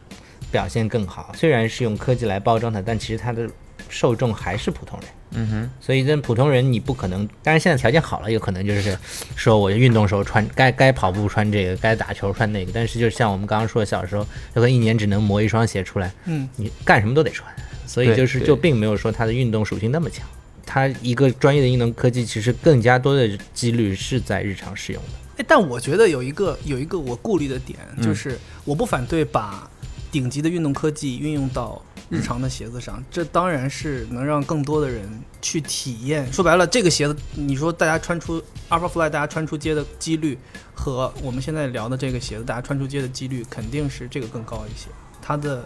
S5: 表现更好。虽然是用科技来包装它，但其实它的受众还是普通人。
S3: 嗯哼，
S5: 所以这普通人你不可能，当然现在条件好了，有可能就是说我运动时候穿该该跑步穿这个，该打球穿那个。但是就像我们刚刚说，小时候有可能一年只能磨一双鞋出来，
S2: 嗯，
S5: 你干什么都得穿，所以就是就并没有说它的运动属性那么强。它一个专业的运动科技，其实更加多的几率是在日常使用的。
S2: 哎，但我觉得有一个有一个我顾虑的点，
S3: 嗯
S2: 就是我不反对把顶级的运动科技运用到日常的鞋子上，这当然是能让更多的人去体验。说白了，这个鞋子，你说大家穿出 Alpha Fly，大家穿出街的几率和我们现在聊的这个鞋子，大家穿出街的几率肯定是这个更高一些。它的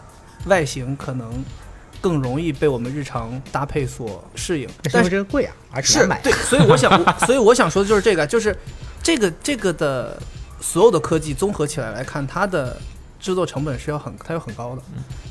S2: 外形可能更容易被我们日常搭配所适应，
S5: 但是这个贵啊，而且
S2: 是
S5: 买。
S2: 对，[laughs] 所以我想，所以我想说的就是这个，就是这个这个的所有的科技综合起来来看，它的制作成本是要很它要很高的，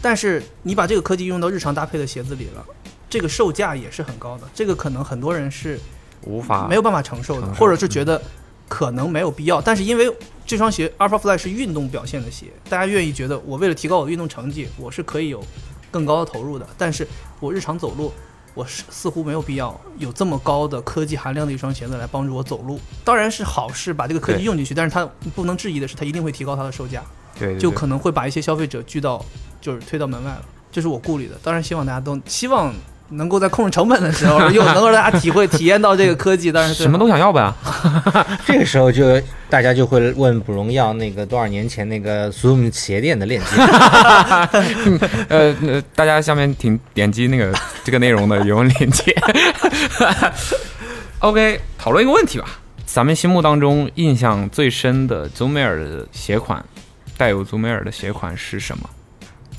S2: 但是你把这个科技用到日常搭配的鞋子里了，这个售价也是很高的，这个可能很多人是
S3: 无法
S2: 没有办法承受的，
S3: 受
S2: 或者是觉得可能没有必要，但是因为这双鞋 Alpha Fly 是运动表现的鞋，大家愿意觉得我为了提高我的运动成绩，我是可以有更高的投入的，但是我日常走路。我是似乎没有必要有这么高的科技含量的一双鞋子来帮助我走路，当然是好事，把这个科技用进去，但是它不能质疑的是，它一定会提高它的售价，
S3: 对对对
S2: 就可能会把一些消费者拒到，就是推到门外了，这是我顾虑的。当然，希望大家都希望能够在控制成本的时候，又能够让大家体会体验到这个科技，当然是 [laughs]
S3: 什么都想要呗。
S5: 这个时候就大家就会问卜荣耀那个多少年前那个 Zoom 鞋垫的链接。[laughs] [laughs]
S3: 呃，呃大家下面请点击那个这个内容的原文链接。OK，讨论一个问题吧。咱们心目当中印象最深的 Zoom Air 的鞋款，带有 Zoom Air 的鞋款是什么？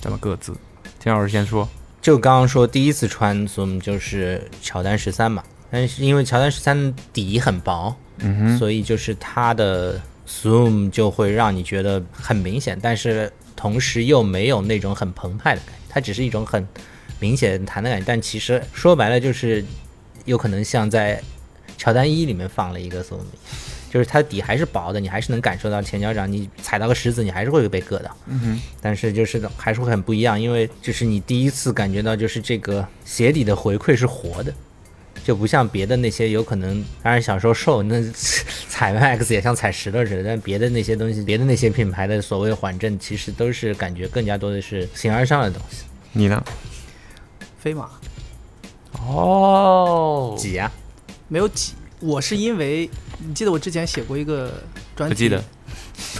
S3: 咱们各自，田老师先说。
S5: 就刚刚说第一次穿 Zoom 就是乔丹十三嘛，但是因为乔丹十三底很薄，
S3: 嗯哼，
S5: 所以就是它的 Zoom 就会让你觉得很明显，但是同时又没有那种很澎湃的感觉，它只是一种很明显弹的感觉，但其实说白了就是有可能像在乔丹一里面放了一个 Zoom，就是它的底还是薄的，你还是能感受到前脚掌，你踩到个石子，你还是会被硌到。
S3: 嗯哼，
S5: 但是就是还是会很不一样，因为就是你第一次感觉到就是这个鞋底的回馈是活的，就不像别的那些有可能，当然小时候瘦，那 [laughs] 踩 Max 也像踩石头似的，但别的那些东西，别的那些品牌的所谓缓震，其实都是感觉更加多的是形而上的东西。
S3: 你呢？
S2: 飞马
S3: 哦
S5: 挤呀、
S2: 没有挤，我是因为你记得我之前写过一个专题，
S3: 不记得，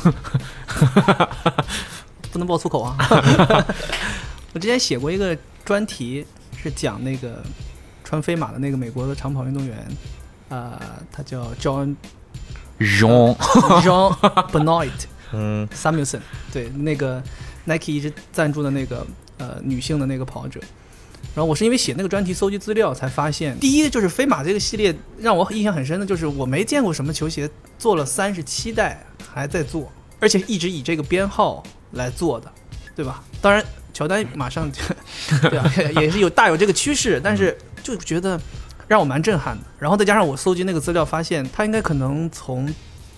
S3: [laughs]
S2: 不能爆粗口啊。[laughs] 我之前写过一个专题，是讲那个穿飞马的那个美国的长跑运动员，呃，他叫 John
S3: 容 [laughs]
S2: John Benoit
S5: 嗯
S2: ，Samuelson，对，那个 Nike 一直赞助的那个呃女性的那个跑者。然后我是因为写那个专题搜集资料才发现，第一就是飞马这个系列让我印象很深的就是我没见过什么球鞋做了三十七代还在做，而且一直以这个编号来做的，对吧？当然，乔丹马上就 [laughs] 对啊，也是有大有这个趋势，但是就觉得让我蛮震撼的。然后再加上我搜集那个资料，发现他应该可能从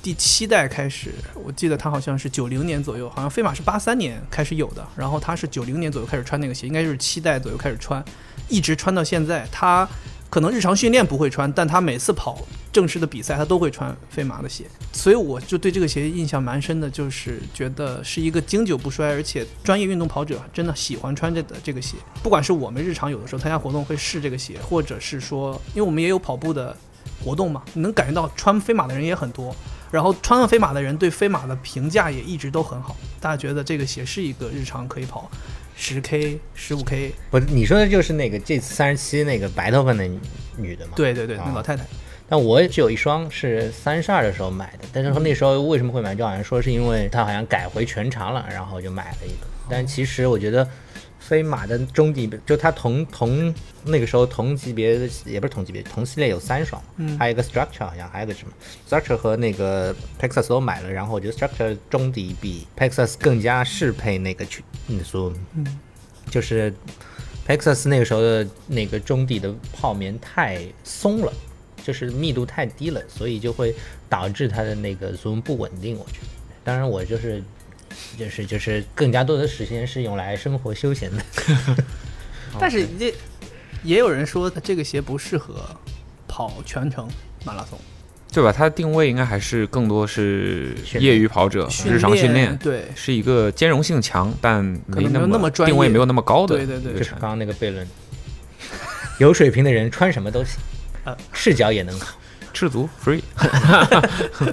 S2: 第七代开始，我记得他好像是九零年左右，好像飞马是八三年开始有的，然后他是九零年左右开始穿那个鞋，应该就是七代左右开始穿，一直穿到现在。他可能日常训练不会穿，但他每次跑正式的比赛，他都会穿飞马的鞋，所以我就对这个鞋印象蛮深的，就是觉得是一个经久不衰，而且专业运动跑者真的喜欢穿这的这个鞋。不管是我们日常有的时候参加活动会试这个鞋，或者是说，因为我们也有跑步的活动嘛，能感觉到穿飞马的人也很多。然后穿了飞马的人对飞马的评价也一直都很好，大家觉得这个鞋是一个日常可以跑十 K、十五 K，
S5: 不是你说的就是那个这次三十七那个白头发那女女的吗？。
S2: 对对对，那
S5: 啊
S2: 老太太，
S5: 但我只有一双是三十二的时候买的，但是说那时候为什么会买？就好像说是因为它好像改回全长了，然后就买了一个。但其实我觉得飞马的中底就它同同那个时候同级别的也不是同级别，同系列有三双，
S2: 嗯
S5: 还有一个 Structure 好像还有个什么 Structure 和那个 Pexas 都买了，然后我觉得 Structure 中底比 Pexas 更加适配那个去那说，
S2: 嗯
S5: 就是 Pexas 那个时候的那个中底的泡棉太松了。就是密度太低了，所以就会导致它的那个 zoom 不稳定。我觉得，当然我就是就是就是更加多的时间是用来生活休闲的。[laughs]
S2: 但是也也有人说它这个鞋不适合跑全程马拉松，
S3: 对吧？它的定位应该还是更多是业余跑者日常训练，
S2: 对
S3: 是一个兼容性强，但没
S2: 那么专业
S3: 定位没有那么高的
S2: 对对对
S5: 就是刚刚那个悖论，有水平的人穿什么都行
S2: 啊，
S5: 赤脚也能跑。
S3: 赤足 free。[laughs]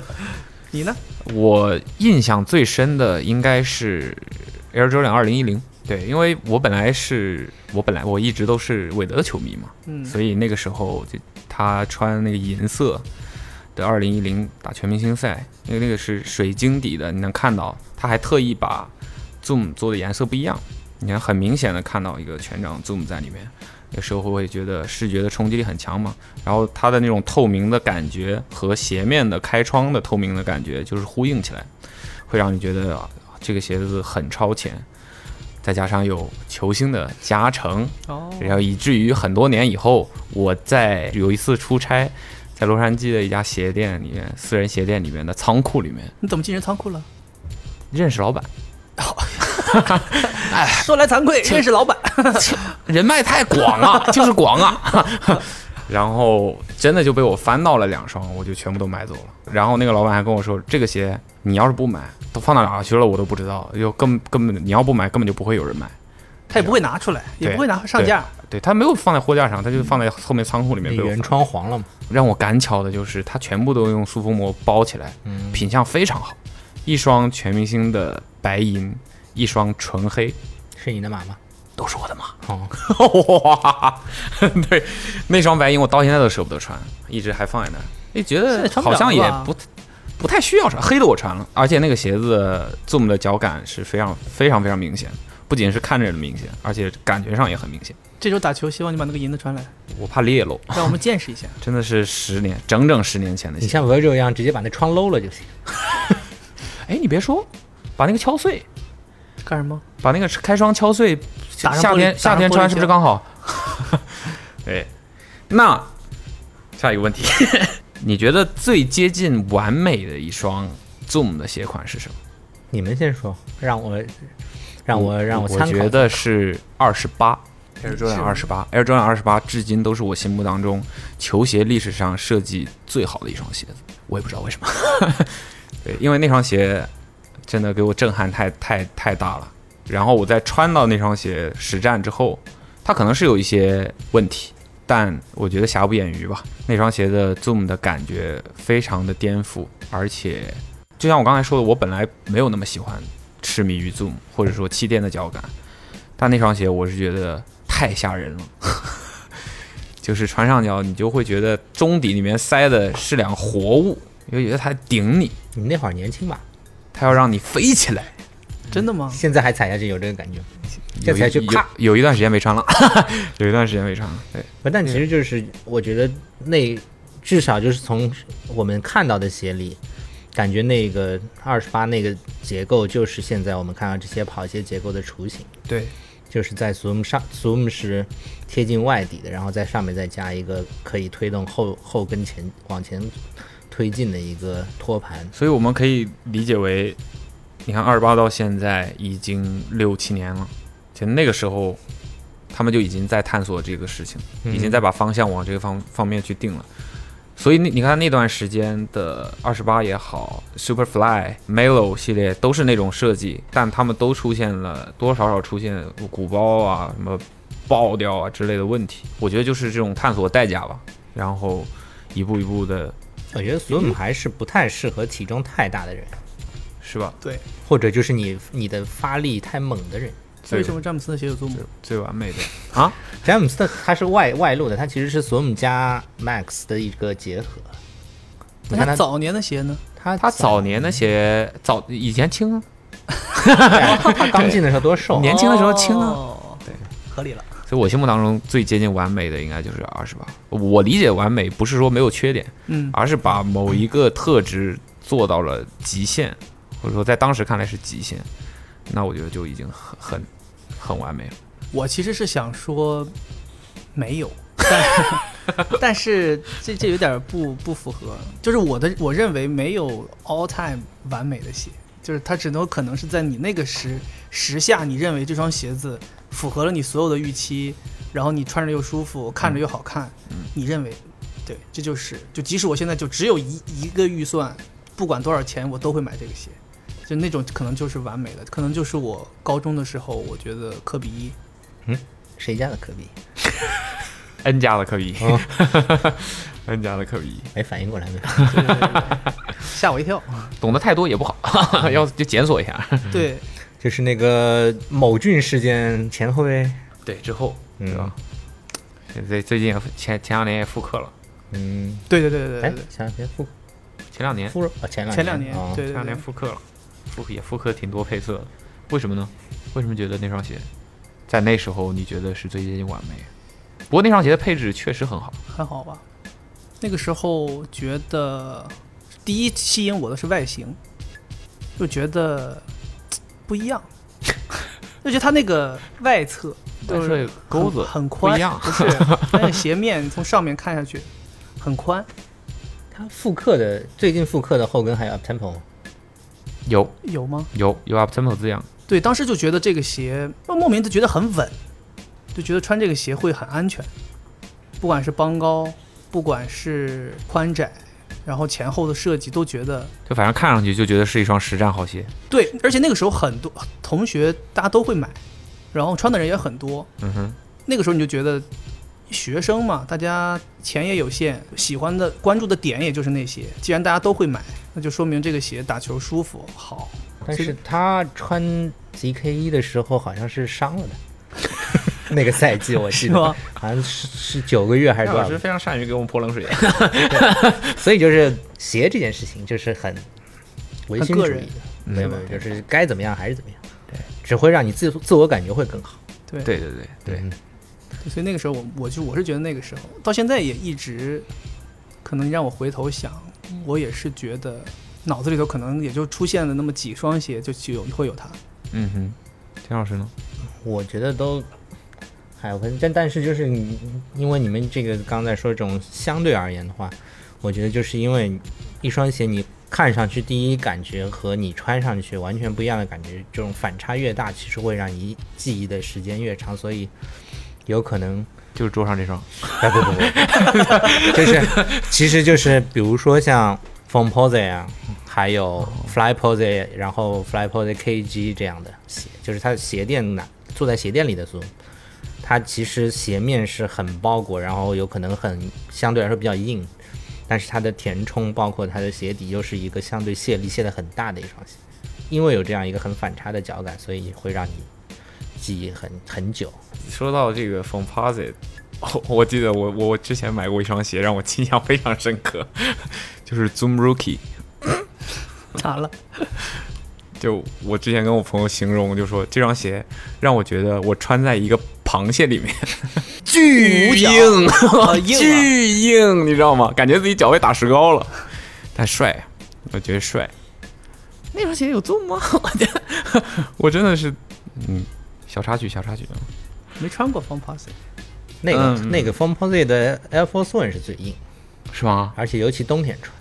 S2: 你呢？
S3: 我印象最深的应该是 Air Jordan 二零一零，对，因为我本来是我本来我一直都是韦德的球迷嘛，
S2: 嗯，
S3: 所以那个时候就他穿那个银色的二零一零打全明星赛，因为那个是水晶底的，你能看到他还特意把 Zoom 做的颜色不一样，你看很明显的看到一个全掌 Zoom 在里面。有时候会觉得视觉的冲击力很强嘛，然后它的那种透明的感觉和鞋面的开窗的透明的感觉就是呼应起来，会让你觉得啊这个鞋子很超前，再加上有球星的加成，
S2: 哦，
S3: 然后以至于很多年以后，我在有一次出差，在洛杉矶的一家鞋店里面，私人鞋店里面的仓库里面
S2: 你怎么进人仓库了？
S3: 认识老板，[laughs]
S2: 说来惭愧，[laughs] 认识老板，[laughs]
S3: 人脉太广了，[laughs] 就是广啊。[laughs] 然后真的就被我翻到了两双，我就全部都买走了。然后那个老板还跟我说，这个鞋你要是不买，都放到哪去了我都不知道，就根根本你要不买，根本就不会有人买。
S2: 他也不会拿出来，也不会拿上架。
S3: 对他没有放在货架上，他就放在后面仓库里面被我翻
S5: 窗黄了嘛？
S3: 让我赶巧的就是，他全部都用塑封膜包起来，
S5: 嗯，
S3: 品相非常好。一双全明星的白银，一双纯黑，
S5: 是你的码吗？
S3: 都是我的码。
S5: 哦，
S3: 哇，[laughs] 对，那双白银我到现在都舍不得穿，一直还放在那儿。哎，觉得好像也不不太需要穿，黑的我穿了，而且那个鞋子 Zoom 的脚感是非常非常非常明显，不仅是看着明显，而且感觉上也很明显。
S2: 这周打球，希望你把那个银的穿来，
S3: 我怕裂喽，
S2: 让我们见识一下。[laughs]
S3: 真的是十年，整整十年前的鞋。
S5: 你像 Virgil 一样直接把那窗搂了就行。[laughs]
S3: 哎，你别说，把那个敲碎，
S2: 干什么？
S3: 把那个开窗敲碎，夏天夏天穿是不是刚好？对，[laughs] 那下一个问题，[laughs] 你觉得最接近完美的一双 Zoom 的鞋款是什么？
S5: 你们先说，让我让我让参考。
S3: 我觉得是二十八，Air Jordan 二十八，Air Jordan 二十八至今都是我心目当中球鞋历史上设计最好的一双鞋子。我也不知道为什么，[laughs] 对，因为那双鞋真的给我震撼太太太大了。然后我在穿到那双鞋实战之后，它可能是有一些问题，但我觉得瑕不掩瑜吧。那双鞋的 Zoom 的感觉非常的颠覆，而且就像我刚才说的，我本来没有那么喜欢痴迷于 Zoom 或者说气垫的脚感，但那双鞋我是觉得太吓人了，[laughs] 就是穿上脚你就会觉得中底里面塞的是两活物，你会觉得它顶你，
S5: 你们那会儿年轻吧？
S3: 它要让你飞起来。
S2: 真的吗？
S5: 现在还踩下去有这个感觉踩去啪
S3: 有有一段时间没穿了，[laughs] 有一段时间没穿了。对，
S5: 不，但其实就是我觉得那至少就是从我们看到的鞋里，感觉那个二十八那个结构就是现在我们看到这些跑鞋结构的雏形，
S2: 对，
S5: 就是在 Zoom 上 Zoom 是贴近外底的，然后在上面再加一个可以推动后后跟前往前推进的一个托盘。
S3: 所以我们可以理解为，你看二十八到现在已经六七年了，其实那个时候他们就已经在探索这个事情，已经在把方向往这个方方面去定了。所以你你看那段时间的二十八也好，Superfly、Melo 系列都是那种设计，但他们都出现了多多少少出现鼓包啊、什么爆掉啊之类的问题。我觉得就是这种探索代价吧，然后一步一步的，
S5: 我觉得 Zoom 还是不太适合体重太大的人，
S3: 是吧？
S2: 对，
S5: 或者就是你你的发力太猛的人。
S2: 为什么詹姆斯的鞋有 Zoom？
S3: 最完美的啊！
S5: 詹姆斯的他是外外露的，他其实是索姆加 Max 的一个结合。你看
S2: 他早年的鞋呢？
S5: 他
S3: 他早年的鞋早以前轻啊，[laughs]
S5: 他刚进的时候多瘦，
S3: 年轻的时候轻啊，
S2: 哦，对，合理了。
S3: 所以我心目当中最接近完美的应该就是二十八。我理解完美不是说没有缺点，
S2: 嗯，
S3: 而是把某一个特质做到了极限，或者说在当时看来是极限，那我觉得就已经很很很完美了。
S2: 我其实是想说没有，但 [laughs] 但是这这有点不不符合，就是我的我认为没有 all time 完美的鞋，就是它只能可能是在你那个时时下，你认为这双鞋子符合了你所有的预期，然后你穿着又舒服，看着又好看，你认为对，这就是就即使我现在就只有一一个预算，不管多少钱，我都会买这个鞋。就那种可能就是完美的，可能就是我高中的时候，我觉得科比一嗯
S5: 谁家的科比
S3: ？N 家的科比、
S5: 哦 [laughs]
S3: n 家的科比，
S5: 没反应过来没反应过来？
S2: 吓我一跳。
S3: 懂得太多也不好，[laughs] 要就检索一下。
S2: 对，[laughs]
S5: 就是那个某俊事件前后呗。
S3: 对，之后
S5: 嗯
S3: 对吧？最最近也前前两年也复刻了，
S5: 嗯，
S2: 对对对对
S5: 哎
S2: 对对，，
S5: 前两天复
S3: 前两年
S5: 复啊，前两
S2: 前两年
S5: 哦
S2: 对对
S3: 前两年
S2: 对，
S3: 复刻了，复刻也复刻挺多配色的，为什么呢？为什么觉得那双鞋在那时候你觉得是最接近完美？不过那双鞋的配置确实很好，
S2: 还好吧。那个时候觉得，第一吸引我的是外形，就觉得不一样，[laughs] 就觉得它那个外侧就是
S3: 是钩子
S2: 很很宽，
S3: 不一样
S2: 不是那个鞋面从上面看下去很宽，
S5: 它复刻的最近复刻的后跟还有 up tempo 吗？
S3: 有
S2: 有吗？
S3: 有有 up tempo 字样，
S2: 对，当时就觉得这个鞋莫名的觉得很稳，就觉得穿这个鞋会很安全，不管是帮高，不管是宽窄，然后前后的设计都觉得
S3: 就反正看上去就觉得是一双实战好鞋。
S2: 对，而且那个时候很多同学大家都会买，然后穿的人也很多，
S3: 嗯哼，
S2: 那个时候你就觉得学生嘛，大家钱也有限，喜欢的关注的点也就是那些，既然大家都会买，那就说明这个鞋打球舒服好。
S5: 但是他穿 ZK 一的时候好像是伤了的，[laughs] 那个赛季我记得好像是是九个月还是多少
S3: 戴老师？非常善于给我们泼冷水。[laughs]
S5: 所以就是鞋这件事情就是很唯心主义
S2: 很个人
S5: 的，没有没有，就是该怎么样还是怎么样，对，只会让你自自我感觉会更好。
S2: 对
S3: 对对对对，
S5: 嗯
S2: 所以那个时候我我就我是觉得那个时候到现在也一直，可能让我回头想，我也是觉得脑子里头可能也就出现了那么几双鞋，就就有会有它。
S3: 嗯哼，田老师呢？
S5: 我觉得都还有分，但但是就是你，因为你们这个刚才说这种相对而言的话，我觉得就是因为一双鞋你看上去第一感觉和你穿上去完全不一样的感觉，这种反差越大，其实会让你记忆的时间越长，所以有可能。
S3: 就是桌上这双，
S5: 哎不不不，[laughs] 就是其实就是比如说像 Foam Pose 啊，还有 Fly Pose，然后 Fly Pose KG 这样的鞋，就是它的鞋垫呢，坐在鞋垫里的 Zoom，它其实鞋面是很包裹，然后有可能很相对来说比较硬，但是它的填充包括它的鞋底又是一个相对泄力泄的很大的一双鞋，因为有这样一个很反差的脚感，所以会让你记忆很很久。
S3: 说到这个 Composite，我 [laughs] 我记得我我之前买过一双鞋，让我印象非常深刻，[laughs] 就是 Zoom Rookie。[laughs]
S2: 咋了？
S3: 就我之前跟我朋友形容，就说这双鞋让我觉得我穿在一个螃蟹里面，[laughs] 巨硬，[laughs] 巨硬，你知道吗？感觉自己脚被打石膏了，但帅，我觉得帅。那双鞋有 Zoom 吗？[laughs] 我觉得我真的是，嗯，小插曲，小插曲。
S2: 没穿过 Foam Pose，
S5: 那个、
S3: 嗯
S5: 那个 Foam Pose 的 Air Force One 是最硬，
S3: 是吗？
S5: 而且尤其冬天穿。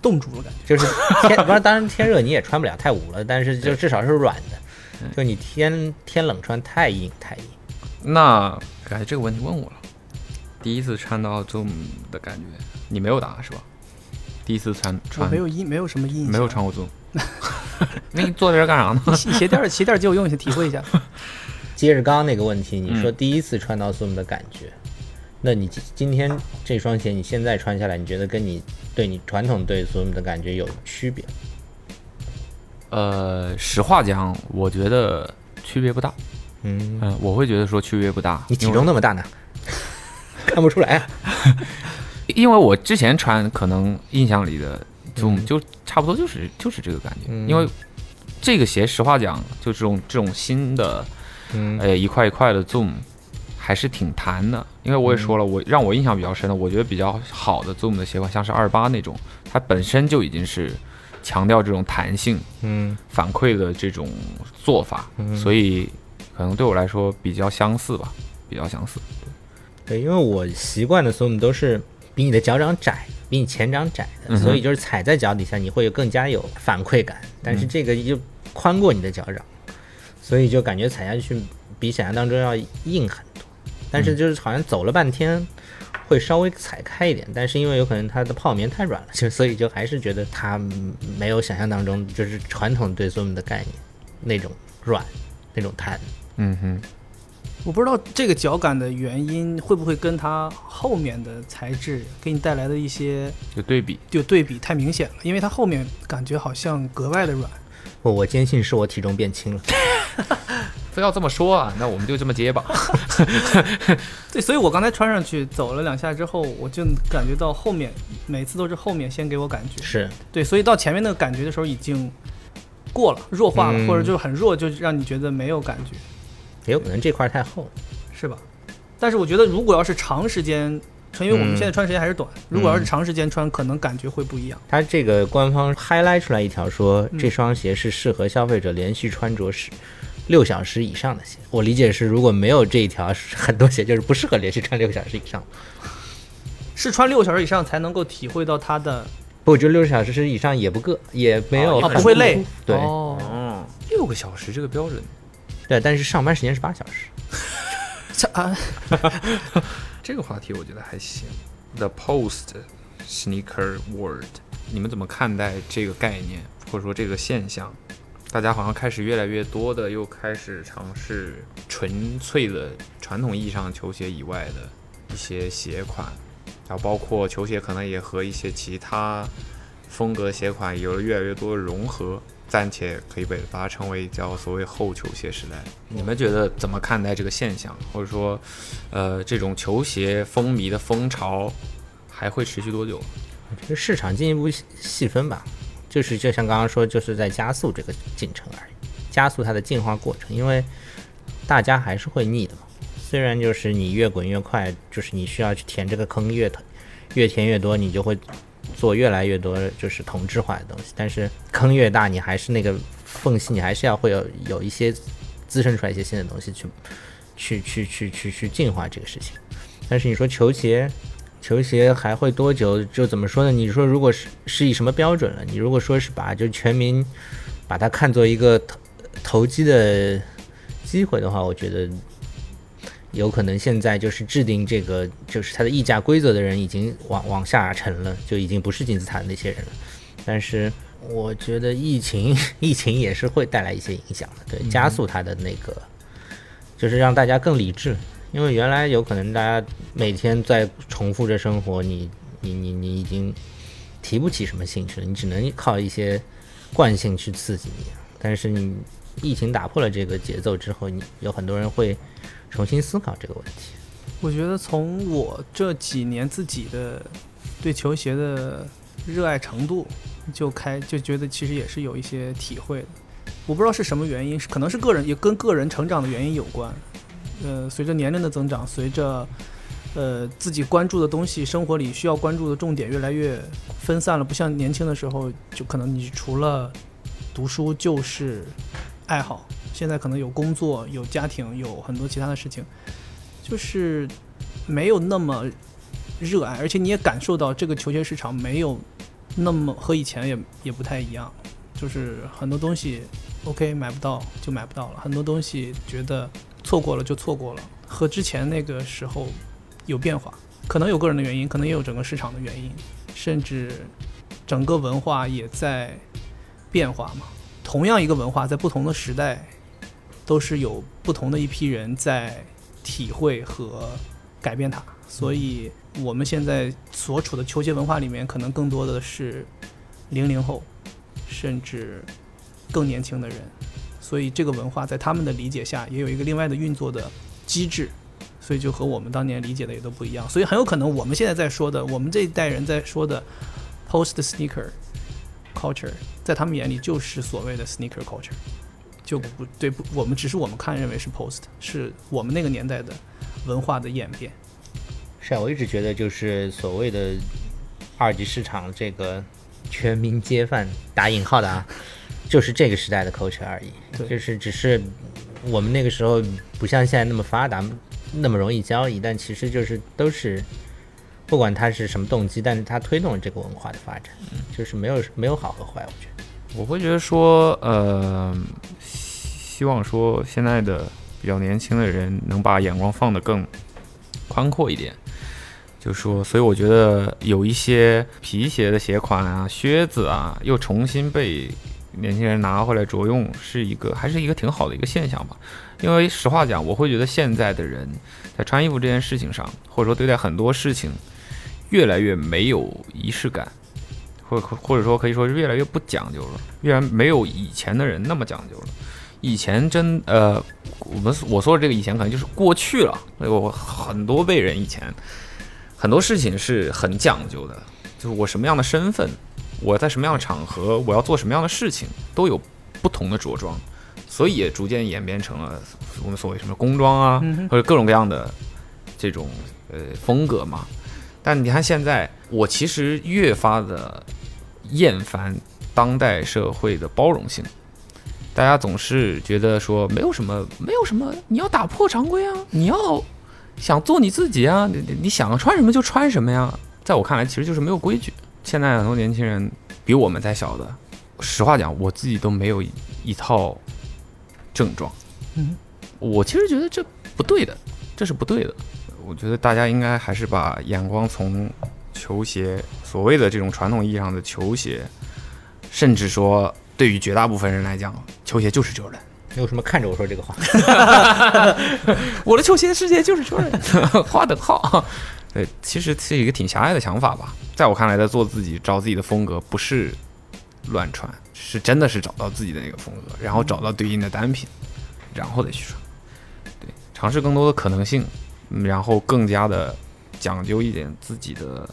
S2: 冻住了感觉。
S5: 就是天，不是当然天热你也穿不了太捂了，但是就至少是软的。就你天天冷穿太硬太硬。
S3: 那感觉这个问题问我了。第一次穿到 Zoom 的感觉，你没有答是吧？第一次穿穿
S2: 没有印，没有什么印象，
S3: 没有穿过 Zoom，[laughs] 那你坐在这儿干啥呢？
S2: 鞋鞋垫儿，鞋垫借我用一下，体会一下。[laughs]
S5: 接着刚刚那个问题，你说
S3: 嗯
S5: 第一次穿到 Zoom 的感觉，那你今今天这双鞋你现在穿下来，你觉得跟你对你传统对 Zoom 的感觉有区别？
S3: 呃，实话讲，我觉得区别不大。
S5: 嗯，
S3: 嗯、我会觉得说区别不大。
S5: 你体重那么大呢，[laughs] 看不出来啊。[laughs]
S3: 因为我之前穿可能印象里的 Zoom
S5: 嗯。
S3: 就差不多就是就是这个感觉，
S5: 嗯。
S3: 因为这个鞋实话讲，就这种这种新的
S5: 嗯。
S3: 呃一块一块的 Zoom 还是挺弹的。因为我也说
S5: 嗯
S3: 了，我让我印象比较深的，我觉得比较好的 Zoom 的鞋款，像是二八那种，它本身就已经是强调这种弹性
S5: 嗯。
S3: 反馈的这种做法，
S5: 嗯。
S3: 所以可能对我来说比较相似吧，比较相似。
S5: 对，因为我习惯的 Zoom 都是比你的脚掌窄，比你前掌窄的，
S3: 嗯
S5: 所以就是踩在脚底下你会有更加有反馈感。但
S3: 嗯
S5: 是这个就宽过你的脚掌，所以就感觉踩下去比想象当中要硬很多。但
S3: 嗯
S5: 是就是好像走了半天，会稍微踩开一点，但是因为有可能它的泡棉太软了，就 [laughs] 所以就还是觉得它嗯没有想象当中就是传统对 Zoom 的概念那种软，那种弹。
S3: 嗯哼，
S2: 我不知道这个脚感的原因会不会跟它后面的材质给你带来的一些
S3: 有对比。
S2: 就对比太明显了，因为它后面感觉好像格外的软。
S5: 我我坚信是我体重变轻了。[laughs]
S3: 非要这么说啊，那我们就这么接吧。[laughs]
S2: 对，所以我刚才穿上去走了两下之后，我就感觉到后面每次都是后面先给我感觉，
S5: 是，
S2: 对，所以到前面那个感觉的时候已经过了，弱化了，
S5: 嗯
S2: 或者就是很弱，就让你觉得没有感觉，
S5: 也有可能这块太厚。
S2: 是吧？但是我觉得如果要是长时间穿，因为我们
S5: 嗯
S2: 现在穿时间还是短，如果要是长时间穿，可能感觉会不一样。
S5: 它这个官方 highlight 出来一条说，
S2: 嗯
S5: 这双鞋是适合消费者连续穿着时六小时以上的鞋。我理解是，如果没有这一条，很多鞋就是不适合连续穿六小时以上。
S2: 是穿六小时以上才能够体会到它的
S5: 不，我觉得六小时以上也不够，也没有
S3: 哦
S2: 啊，不会累。
S5: 对、
S3: 六个小时这个标准，
S5: 对，但是上班时间是八小时。
S2: 这啊，[laughs]
S3: 这个话题我觉得还行。The Post Sneaker World，你们怎么看待这个概念，或者说这个现象？大家好像开始越来越多的又开始尝试纯粹的传统意义上球鞋以外的一些鞋款，然后包括球鞋可能也和一些其他风格鞋款有了越来越多的融合，暂且可以被把它称为叫所谓后球鞋时代。你们觉得怎么看待这个现象，或者说，呃，这种球鞋风靡的风潮还会持续多久？
S5: 这个市场进一步细细分吧，就是就像刚刚说，就是在加速这个进程而已，加速它的进化过程，因为大家还是会腻的嘛。虽然就是你越滚越快，就是你需要去填这个坑越填越填越多，你就会做越来越多就是同质化的东西，但是坑越大，你还是那个缝隙，你还是要会有有一些滋生出来一些新的东西去去去去去去进化这个事情。但是你说球鞋，球鞋还会多久？就怎么说呢？你说如果是是以什么标准了？你如果说是把就全民把它看作一个投投机的机会的话，我觉得有可能现在就是制定这个就是它的溢价规则的人已经往往下沉了，就已经不是金字塔的那些人了。但是我觉得疫情 [laughs] 疫情也是会带来一些影响的，对，加速它的那个，就是让大家更理智。因为原来有可能大家每天在重复着生活，你你你你已经提不起什么兴趣了，你只能靠一些惯性去刺激你。但是你疫情打破了这个节奏之后，你有很多人会重新思考这个问题。
S2: 我觉得从我这几年自己的对球鞋的热爱程度，就开就觉得其实也是有一些体会的。我不知道是什么原因，是可能是个人也跟个人成长的原因有关。呃，随着年龄的增长，随着呃自己关注的东西，生活里需要关注的重点越来越分散了，不像年轻的时候，就可能你除了读书就是爱好，现在可能有工作、有家庭、有很多其他的事情，就是没有那么热爱，而且你也感受到这个球鞋市场没有那么和以前也也不太一样，就是很多东西 OK 买不到就买不到了，很多东西觉得。错过了就错过了，和之前那个时候有变化，可能有个人的原因，可能也有整个市场的原因，甚至整个文化也在变化嘛。同样一个文化，在不同的时代，都是有不同的一批人在体会和改变它。所以，我们现在所处的球鞋文化里面，可能更多的是零零后，甚至更年轻的人。所以这个文化在他们的理解下，也有一个另外的运作的机制，所以就和我们当年理解的也都不一样。所以很有可能我们现在在说的，我们这一代人在说的 post sneaker culture，在他们眼里就是所谓的 sneaker culture，就不对不，我们只是我们看认为是 post，是我们那个年代的文化的演变。
S5: 是啊，我一直觉得就是所谓的二级市场这个全民皆饭打引号的啊。[laughs] 就是这个时代的 culture 而已，就是只是我们那个时候不像现在那么发达，那么容易交易，但其实就是都是不管它是什么动机，但是它推动了这个文化的发展，就是没有没有好和坏，我觉得。
S3: 我会觉得说，呃，希望说现在的比较年轻的人能把眼光放得更宽阔一点，就说，所以我觉得有一些皮鞋的鞋款啊、靴子啊，又重新被。年轻人拿回来着用是一个，还是一个挺好的一个现象吧。因为实话讲，我会觉得现在的人在穿衣服这件事情上，或者说对待很多事情，越来越没有仪式感，或或者说可以说是越来越不讲究了，越来没有以前的人那么讲究了。以前真呃，我们我说的这个以前可能就是过去了，我很多辈人以前很多事情是很讲究的，就是我什么样的身份。我在什么样的场合，我要做什么样的事情，都有不同的着装，所以也逐渐演变成了我们所谓什么工装啊，或者各种各样的这种呃风格嘛。但你看现在，我其实越发的厌烦当代社会的包容性，大家总是觉得说没有什么，没有什么，你要打破常规啊，你要想做你自己啊，你你想穿什么就穿什么呀。在我看来，其实就是没有规矩。现在很多年轻人比我们再小的，实话讲，我自己都没有一套正装。嗯，我其实觉得这不对的，这是不对的。我觉得大家应该还是把眼光从球鞋，所谓的这种传统意义上的球鞋，甚至说对于绝大部分人来讲，球鞋就是 Jordan。
S5: 你为什么看着我说这个话？[laughs]
S3: 我的球鞋世界就是 Jordan，划等号。对，其实是一个挺狭隘的想法吧。在我看来，在做自己、找自己的风格，不是乱穿，是真的是找到自己的那个风格，然后找到对应的单品，然后再去穿。对，尝试更多的可能性，然后更加的讲究一点自己的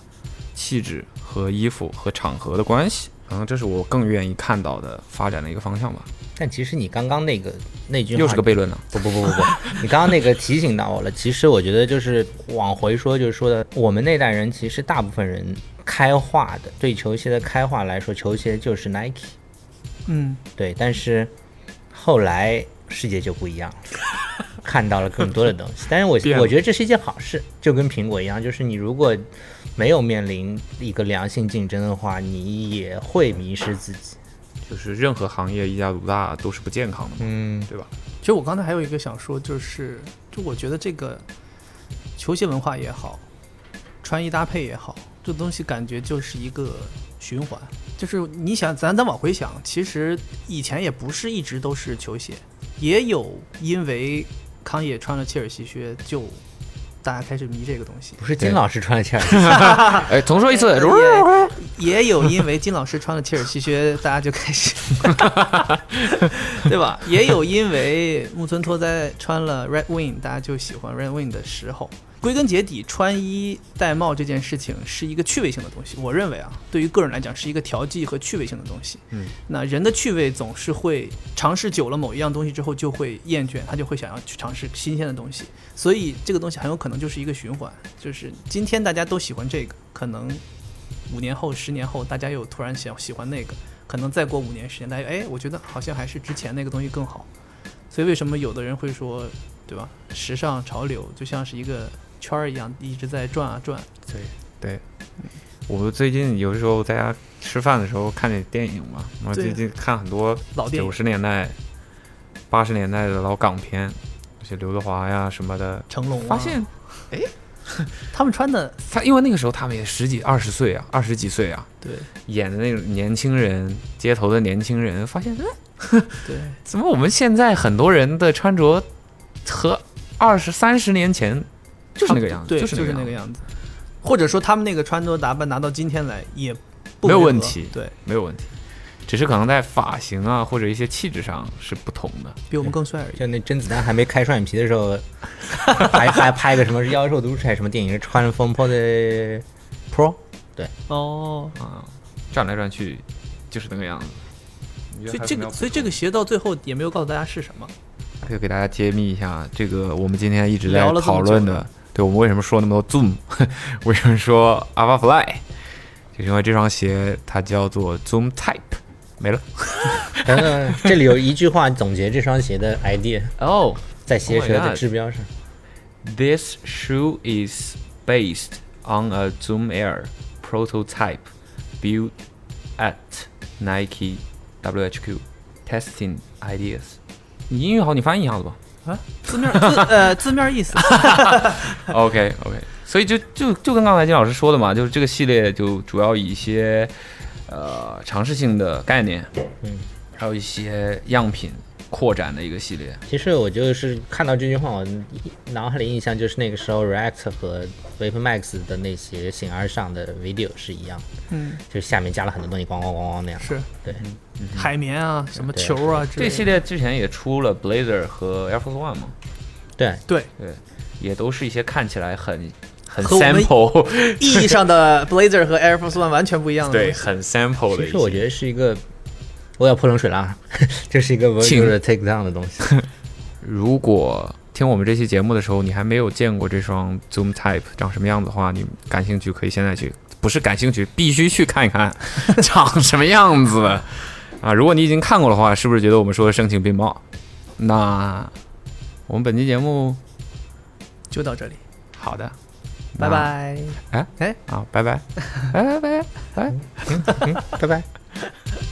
S3: 气质和衣服和场合的关系。可能这是我更愿意看到的发展的一个方向吧。
S5: 但其实你刚刚那个那句
S3: 又是个悖论呢？
S5: 不不不不不，你刚刚那个提醒到我了。其实我觉得就是往回说，就是说的我们那代人，其实大部分人开化的对球鞋的开化来说，球鞋就是 Nike。
S2: 嗯，
S5: 对。但是后来世界就不一样了，看到了更多的东西。但是我 [laughs] 我觉得这是一件好事，就跟苹果一样，就是你如果没有面临一个良性竞争的话，你也会迷失自己。
S3: 就是任何行业一家独大都是不健康的嘛，
S5: 嗯，
S3: 对吧？
S2: 其实我刚才还有一个想说，就是就我觉得这个球鞋文化也好，穿衣搭配也好，这东西感觉就是一个循环。就是你想，咱咱往回想，其实以前也不是一直都是球鞋，也有因为康也穿了切尔西靴，就大家开始迷这个东西。
S5: 不是金老师穿了切尔西，[laughs]
S3: 哎，重说一次，
S2: 也也有因为金老师穿了切尔西靴，[laughs] 大家就开始，对吧？也有因为木村拓哉穿了 Red Wing，大家就喜欢 Red Wing 的时候。归根结底，穿衣戴帽这件事情是一个趣味性的东西。我认为啊，对于个人来讲是一个调剂和趣味性的东西。
S3: 嗯，
S2: 那人的趣味总是会尝试久了某一样东西之后就会厌倦，他就会想要去尝试新鲜的东西。所以这个东西很有可能就是一个循环，就是今天大家都喜欢这个，可能五年后、十年后，大家又突然想喜欢那个，可能再过五年、十年，大家哎，我觉得好像还是之前那个东西更好。所以为什么有的人会说，对吧？时尚潮流就像是一个圈儿一样，一直在转啊转。
S3: 对对，我最近有的时候在家吃饭的时候看点电影嘛，我最近看很多九
S2: 老电影，
S3: 十年代、八十年代的老港片，那些刘德华呀什么的，
S2: 成龙、啊，
S3: 发现哎
S2: 他们穿的
S3: 他因为那个时候他们也十几、二十岁啊，二十几岁啊，
S2: 对
S3: 演的那种年轻人，街头的年轻人，发现哎，[laughs]
S2: 对
S3: 怎么我们现在很多人的穿着和二十三十年前就是那个样子，
S2: 对，
S3: 就是
S2: 那
S3: 那个样子。
S2: 或者说他们那个穿着打扮拿到今天来也不
S3: 没有问题
S2: 对
S3: 没有问题，只是可能在发型啊或者一些气质上是不同的。
S2: 比我们更帅而已。
S5: 就那甄子丹还没开双眼皮的时候，还 [laughs] 还拍个什么妖兽都市还是什么电影，穿着风破的 Pro，对
S2: 哦，
S3: 啊，转来转去就是那个样子。
S2: 所以这个所以这个鞋到最后也没有告诉大家是什么。
S3: 就给大家揭秘一下，这个我们今天一直在讨论的对我们为什么说那么多 Zoom，为什么说 Alpha Fly，就是因为这双鞋它叫做 Zoom Type，没了。
S5: 等等，这里有一句话总结这双鞋的 idea，
S3: 哦、
S5: 在鞋
S3: Oh
S5: 舌的指标上。
S3: This shoe is based on a Zoom Air prototype built at Nike WHQ testing ideas。你英语好，你翻译一下子吧。
S2: 字面字呃字面意思，[laughs]
S3: OK OK，所以就就就跟刚才金老师说的嘛，就是这个系列就主要以一些呃尝试性的概念，
S5: 嗯，
S3: 还有一些样品扩展的一个系列。
S5: 其实我就是看到这句话，我脑海里印象就是那个时候 React 和 Vapor Max 的那些形而上的 video 是一样的，
S2: 嗯，
S5: 就是下面加了很多东西，咣咣咣咣那样。
S2: 是。
S5: 对，
S2: 海绵啊，什么球啊
S3: 这系。列之前也出了 Blazer 和 Air Force One 嘛，
S5: 对，
S2: 对，
S3: 对，也都是一些看起来很很
S2: 和我们
S3: sample，
S2: 意义上的 Blazer 和 Air Force One 完全不一样的
S3: 对，很 sample 的。
S5: 其实我觉得是一个，我要泼冷水了啊，[laughs] 这是一个 virtual 的 take down 的东西。[laughs]
S3: 如果听我们这期节目的时候，你还没有见过这双 Zoom Type 长什么样子的话，你感兴趣可以现在去，不是感兴趣，必须去看一看 [laughs] 长什么样子啊！如果你已经看过的话，是不是觉得我们说的声情并茂？那我们本期节目
S2: 就到这里，
S3: 好的，
S2: 拜拜。
S3: 哎
S2: 哎，
S3: 好，拜拜，拜拜拜拜拜。
S5: 拜拜。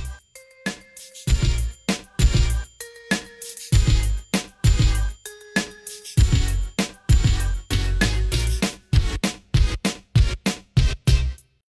S5: [laughs]